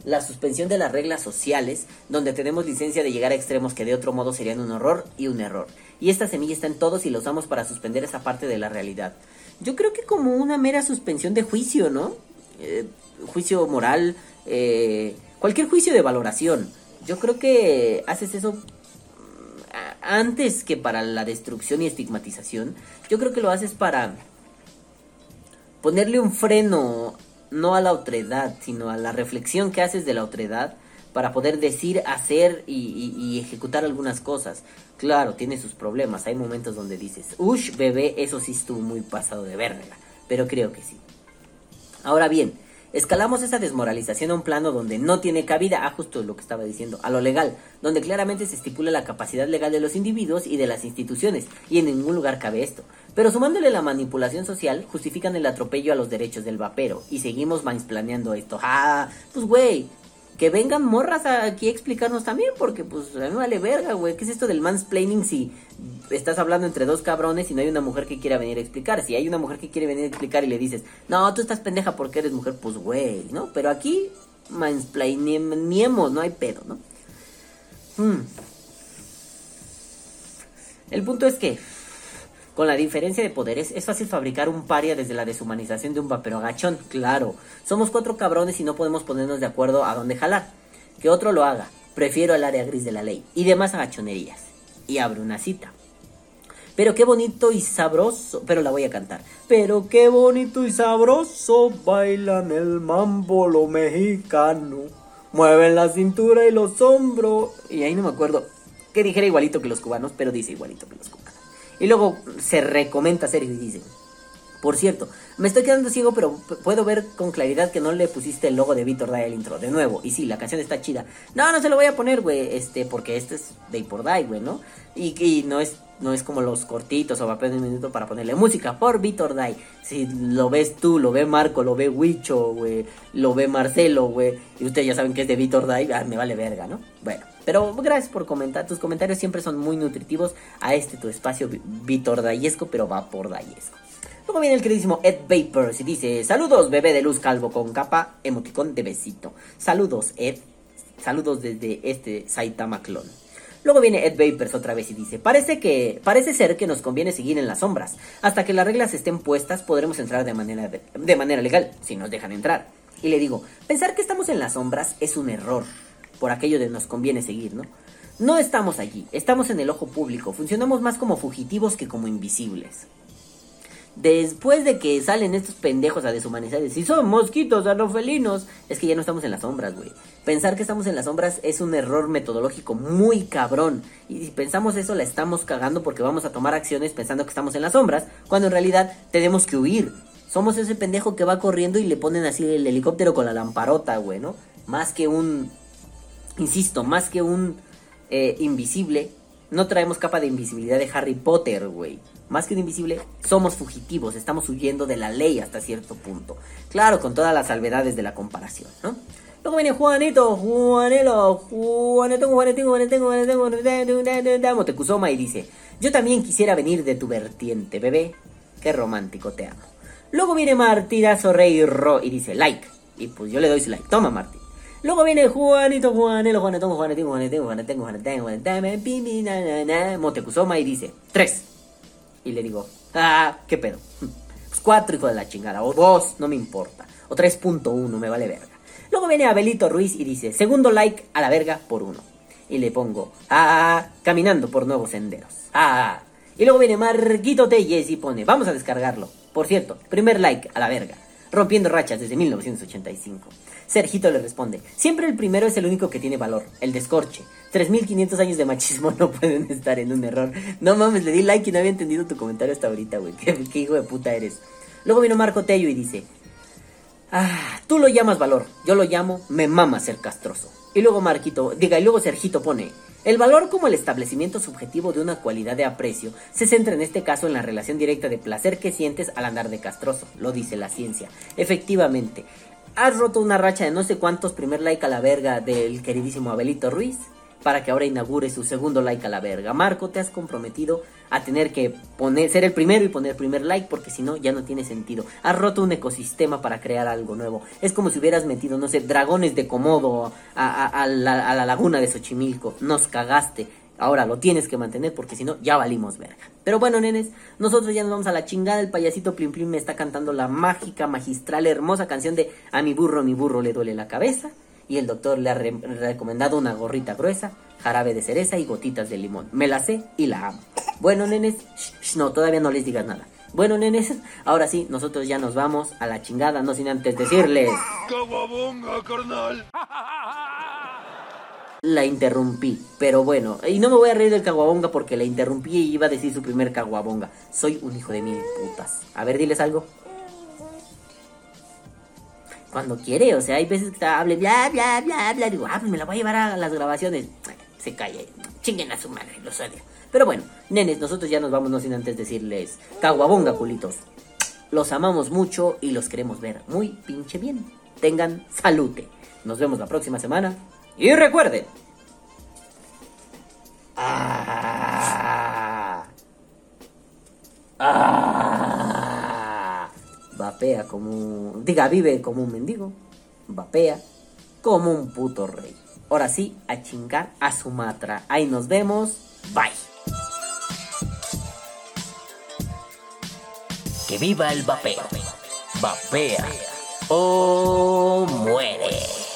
La suspensión de las reglas sociales, donde tenemos licencia de llegar a extremos que de otro modo serían un horror y un error. Y esta semilla está en todos y la usamos para suspender esa parte de la realidad. Yo creo que como una mera suspensión de juicio, ¿no? Eh, juicio moral, eh, cualquier juicio de valoración. Yo creo que haces eso mm, antes que para la destrucción y estigmatización. Yo creo que lo haces para ponerle un freno no a la otredad, sino a la reflexión que haces de la otredad para poder decir, hacer y, y- ejecutar algunas cosas. Claro, tiene sus problemas. Hay momentos donde dices, ush, bebé, eso sí estuvo muy pasado de verga. Pero creo que sí. Ahora bien, escalamos esa desmoralización a un plano donde no tiene cabida, ah, justo lo que estaba diciendo, a lo legal, donde claramente se estipula la capacidad legal de los individuos y de las instituciones, y en ningún lugar cabe esto. Pero sumándole la manipulación social, justifican el atropello a los derechos del vapero, y seguimos planeando esto. Ah, pues güey, que vengan morras aquí a explicarnos también, porque pues a mí vale verga, güey. ¿Qué es esto del mansplaining si estás hablando entre dos cabrones y no hay una mujer que quiera venir a explicar? Si hay una mujer que quiere venir a explicar y le dices, no, tú estás pendeja porque eres mujer, pues güey, ¿no? Pero aquí mansplainemos, no hay pedo, ¿no? Hmm. El punto es que, con la diferencia de poderes, es fácil fabricar un paria desde la deshumanización de un vapero agachón, claro. Somos cuatro cabrones y no podemos ponernos de acuerdo a dónde jalar. Que otro lo haga. Prefiero el área gris de la ley. Y demás agachonerías. Y abre una cita. Pero qué bonito y sabroso. Pero la voy a cantar. Pero qué bonito y sabroso bailan el mambo lo mexicano. Mueven la cintura y los hombros. Y ahí no me acuerdo que dijera igualito que los cubanos, pero dice igualito que los cubanos. Y luego se recomenta Sergio y dice, por cierto, me estoy quedando ciego, pero puedo ver con claridad que no le pusiste el logo de Víctor Day al intro. De nuevo, y sí, la canción está chida. No, no se lo voy a poner, güey, este, porque este es Day por Day, güey, ¿no? Y, y no es no es como los cortitos o papel de un minuto para ponerle música por Víctor Day. Si lo ves tú, lo ve Marco, lo ve Huicho, güey, lo ve Marcelo, güey, y ustedes ya saben que es de Víctor Day, ah, me vale verga, ¿no? Bueno, pero gracias por comentar. Tus comentarios siempre son muy nutritivos a este tu espacio vi- Víctor Dayesco, pero va por Dayesco. Luego viene el queridísimo Ed Vapors y dice: Saludos, bebé de luz calvo con capa, emoticón de besito. Saludos, Ed. Saludos desde este Saitama clon. Luego viene Ed Vapers otra vez y dice, parece que, parece ser que nos conviene seguir en las sombras. Hasta que las reglas estén puestas podremos entrar de manera, de, manera legal, si nos dejan entrar. Y le digo, pensar que estamos en las sombras es un error, por aquello de nos conviene seguir, ¿no? No estamos allí, estamos en el ojo público, funcionamos más como fugitivos que como invisibles. Después de que salen estos pendejos a deshumanizar, y si son mosquitos anofelinos, es que ya no estamos en las sombras, güey. Pensar que estamos en las sombras es un error metodológico muy cabrón. Y si pensamos eso, la estamos cagando porque vamos a tomar acciones pensando que estamos en las sombras, cuando en realidad tenemos que huir. Somos ese pendejo que va corriendo y le ponen así el helicóptero con la lamparota, güey, ¿no? Más que un, insisto, más que un eh, invisible, no traemos capa de invisibilidad de Harry Potter, güey. Más que un invisible, somos fugitivos, estamos huyendo de la ley hasta cierto punto. Claro, con todas las salvedades de la comparación, ¿no? Luego viene Juanito, Juanelo, Juanito, Juanito, Juanito, Juanito, Juanito, Motecuzoma y dice, yo también quisiera venir de tu vertiente, bebé. Qué romántico, te amo. Luego viene Martirazo Rey Ro y dice, like. Y pues yo le doy su like. Toma, Martín. Luego viene Juanito, Juanelo, Juanito, Juanito, Pipi, na, na, na, Motecuzoma y dice, tres. Y le digo, ah, qué pedo. Pues cuatro, hijo de la chingada. O dos, no me importa. O 3.1, me vale verga. Luego viene Abelito Ruiz y dice, segundo like a la verga por uno. Y le pongo, ah, caminando por nuevos senderos. Ah. Y luego viene Marquito Telles y pone, vamos a descargarlo. Por cierto, primer like a la verga. Rompiendo rachas desde 1985. Sergito le responde, siempre el primero es el único que tiene valor, el descorche. 3500 años de machismo <laughs> no pueden estar en un error. No mames, le di like y no había entendido tu comentario hasta ahorita, güey. <laughs> ¿Qué, qué hijo de puta eres. Luego vino Marco Tello y dice, ah, tú lo llamas valor, yo lo llamo me mama ser castroso. Y luego Marquito, diga, y luego Sergito pone, el valor como el establecimiento subjetivo de una cualidad de aprecio se centra en este caso en la relación directa de placer que sientes al andar de castroso, lo dice la ciencia. Efectivamente, has roto una racha de no sé cuántos primer like a la verga del queridísimo Abelito Ruiz para que ahora inaugure su segundo like a la verga. Marco, te has comprometido a tener que poner, ser el primero y poner primer like porque si no ya no tiene sentido. Has roto un ecosistema para crear algo nuevo. Es como si hubieras metido, no sé, dragones de Komodo a, la, a la laguna de Xochimilco. Nos cagaste. Ahora lo tienes que mantener porque si no ya valimos verga. Pero bueno, nenes, nosotros ya nos vamos a la chingada. El payasito Plim Plim me está cantando la mágica, magistral, hermosa canción de A mi burro, mi burro le duele la cabeza. Y el doctor le ha re- recomendado una gorrita gruesa, jarabe de cereza y gotitas de limón. Me la sé y la amo. Bueno, nenes, sh- sh, no, todavía no les digas nada. Bueno, nenes, <laughs> ahora sí, nosotros ya nos vamos a la chingada, no sin antes decirles... Carnal. <laughs> La interrumpí, pero bueno, y no me voy a reír del caguabonga porque la interrumpí y iba a decir su primer caguabonga. Soy un hijo de mil putas. A ver, diles algo. Cuando quiere, o sea, hay veces que está- hable bla bla bla bla, digo, ah, pues me la voy a llevar a las grabaciones. Se calla, chinguen a su madre, los odio. Pero bueno, nenes, nosotros ya nos vamos, no sin antes decirles, caguabonga, culitos. Los amamos mucho y los queremos ver muy pinche bien. Tengan salute. Nos vemos la próxima semana. Y recuerden. Ah, ah, vapea como. Diga, vive como un mendigo. Vapea como un puto rey. Ahora sí, a chingar a Sumatra. Ahí nos vemos. Bye. Que viva el vapeo. Vapea o muere.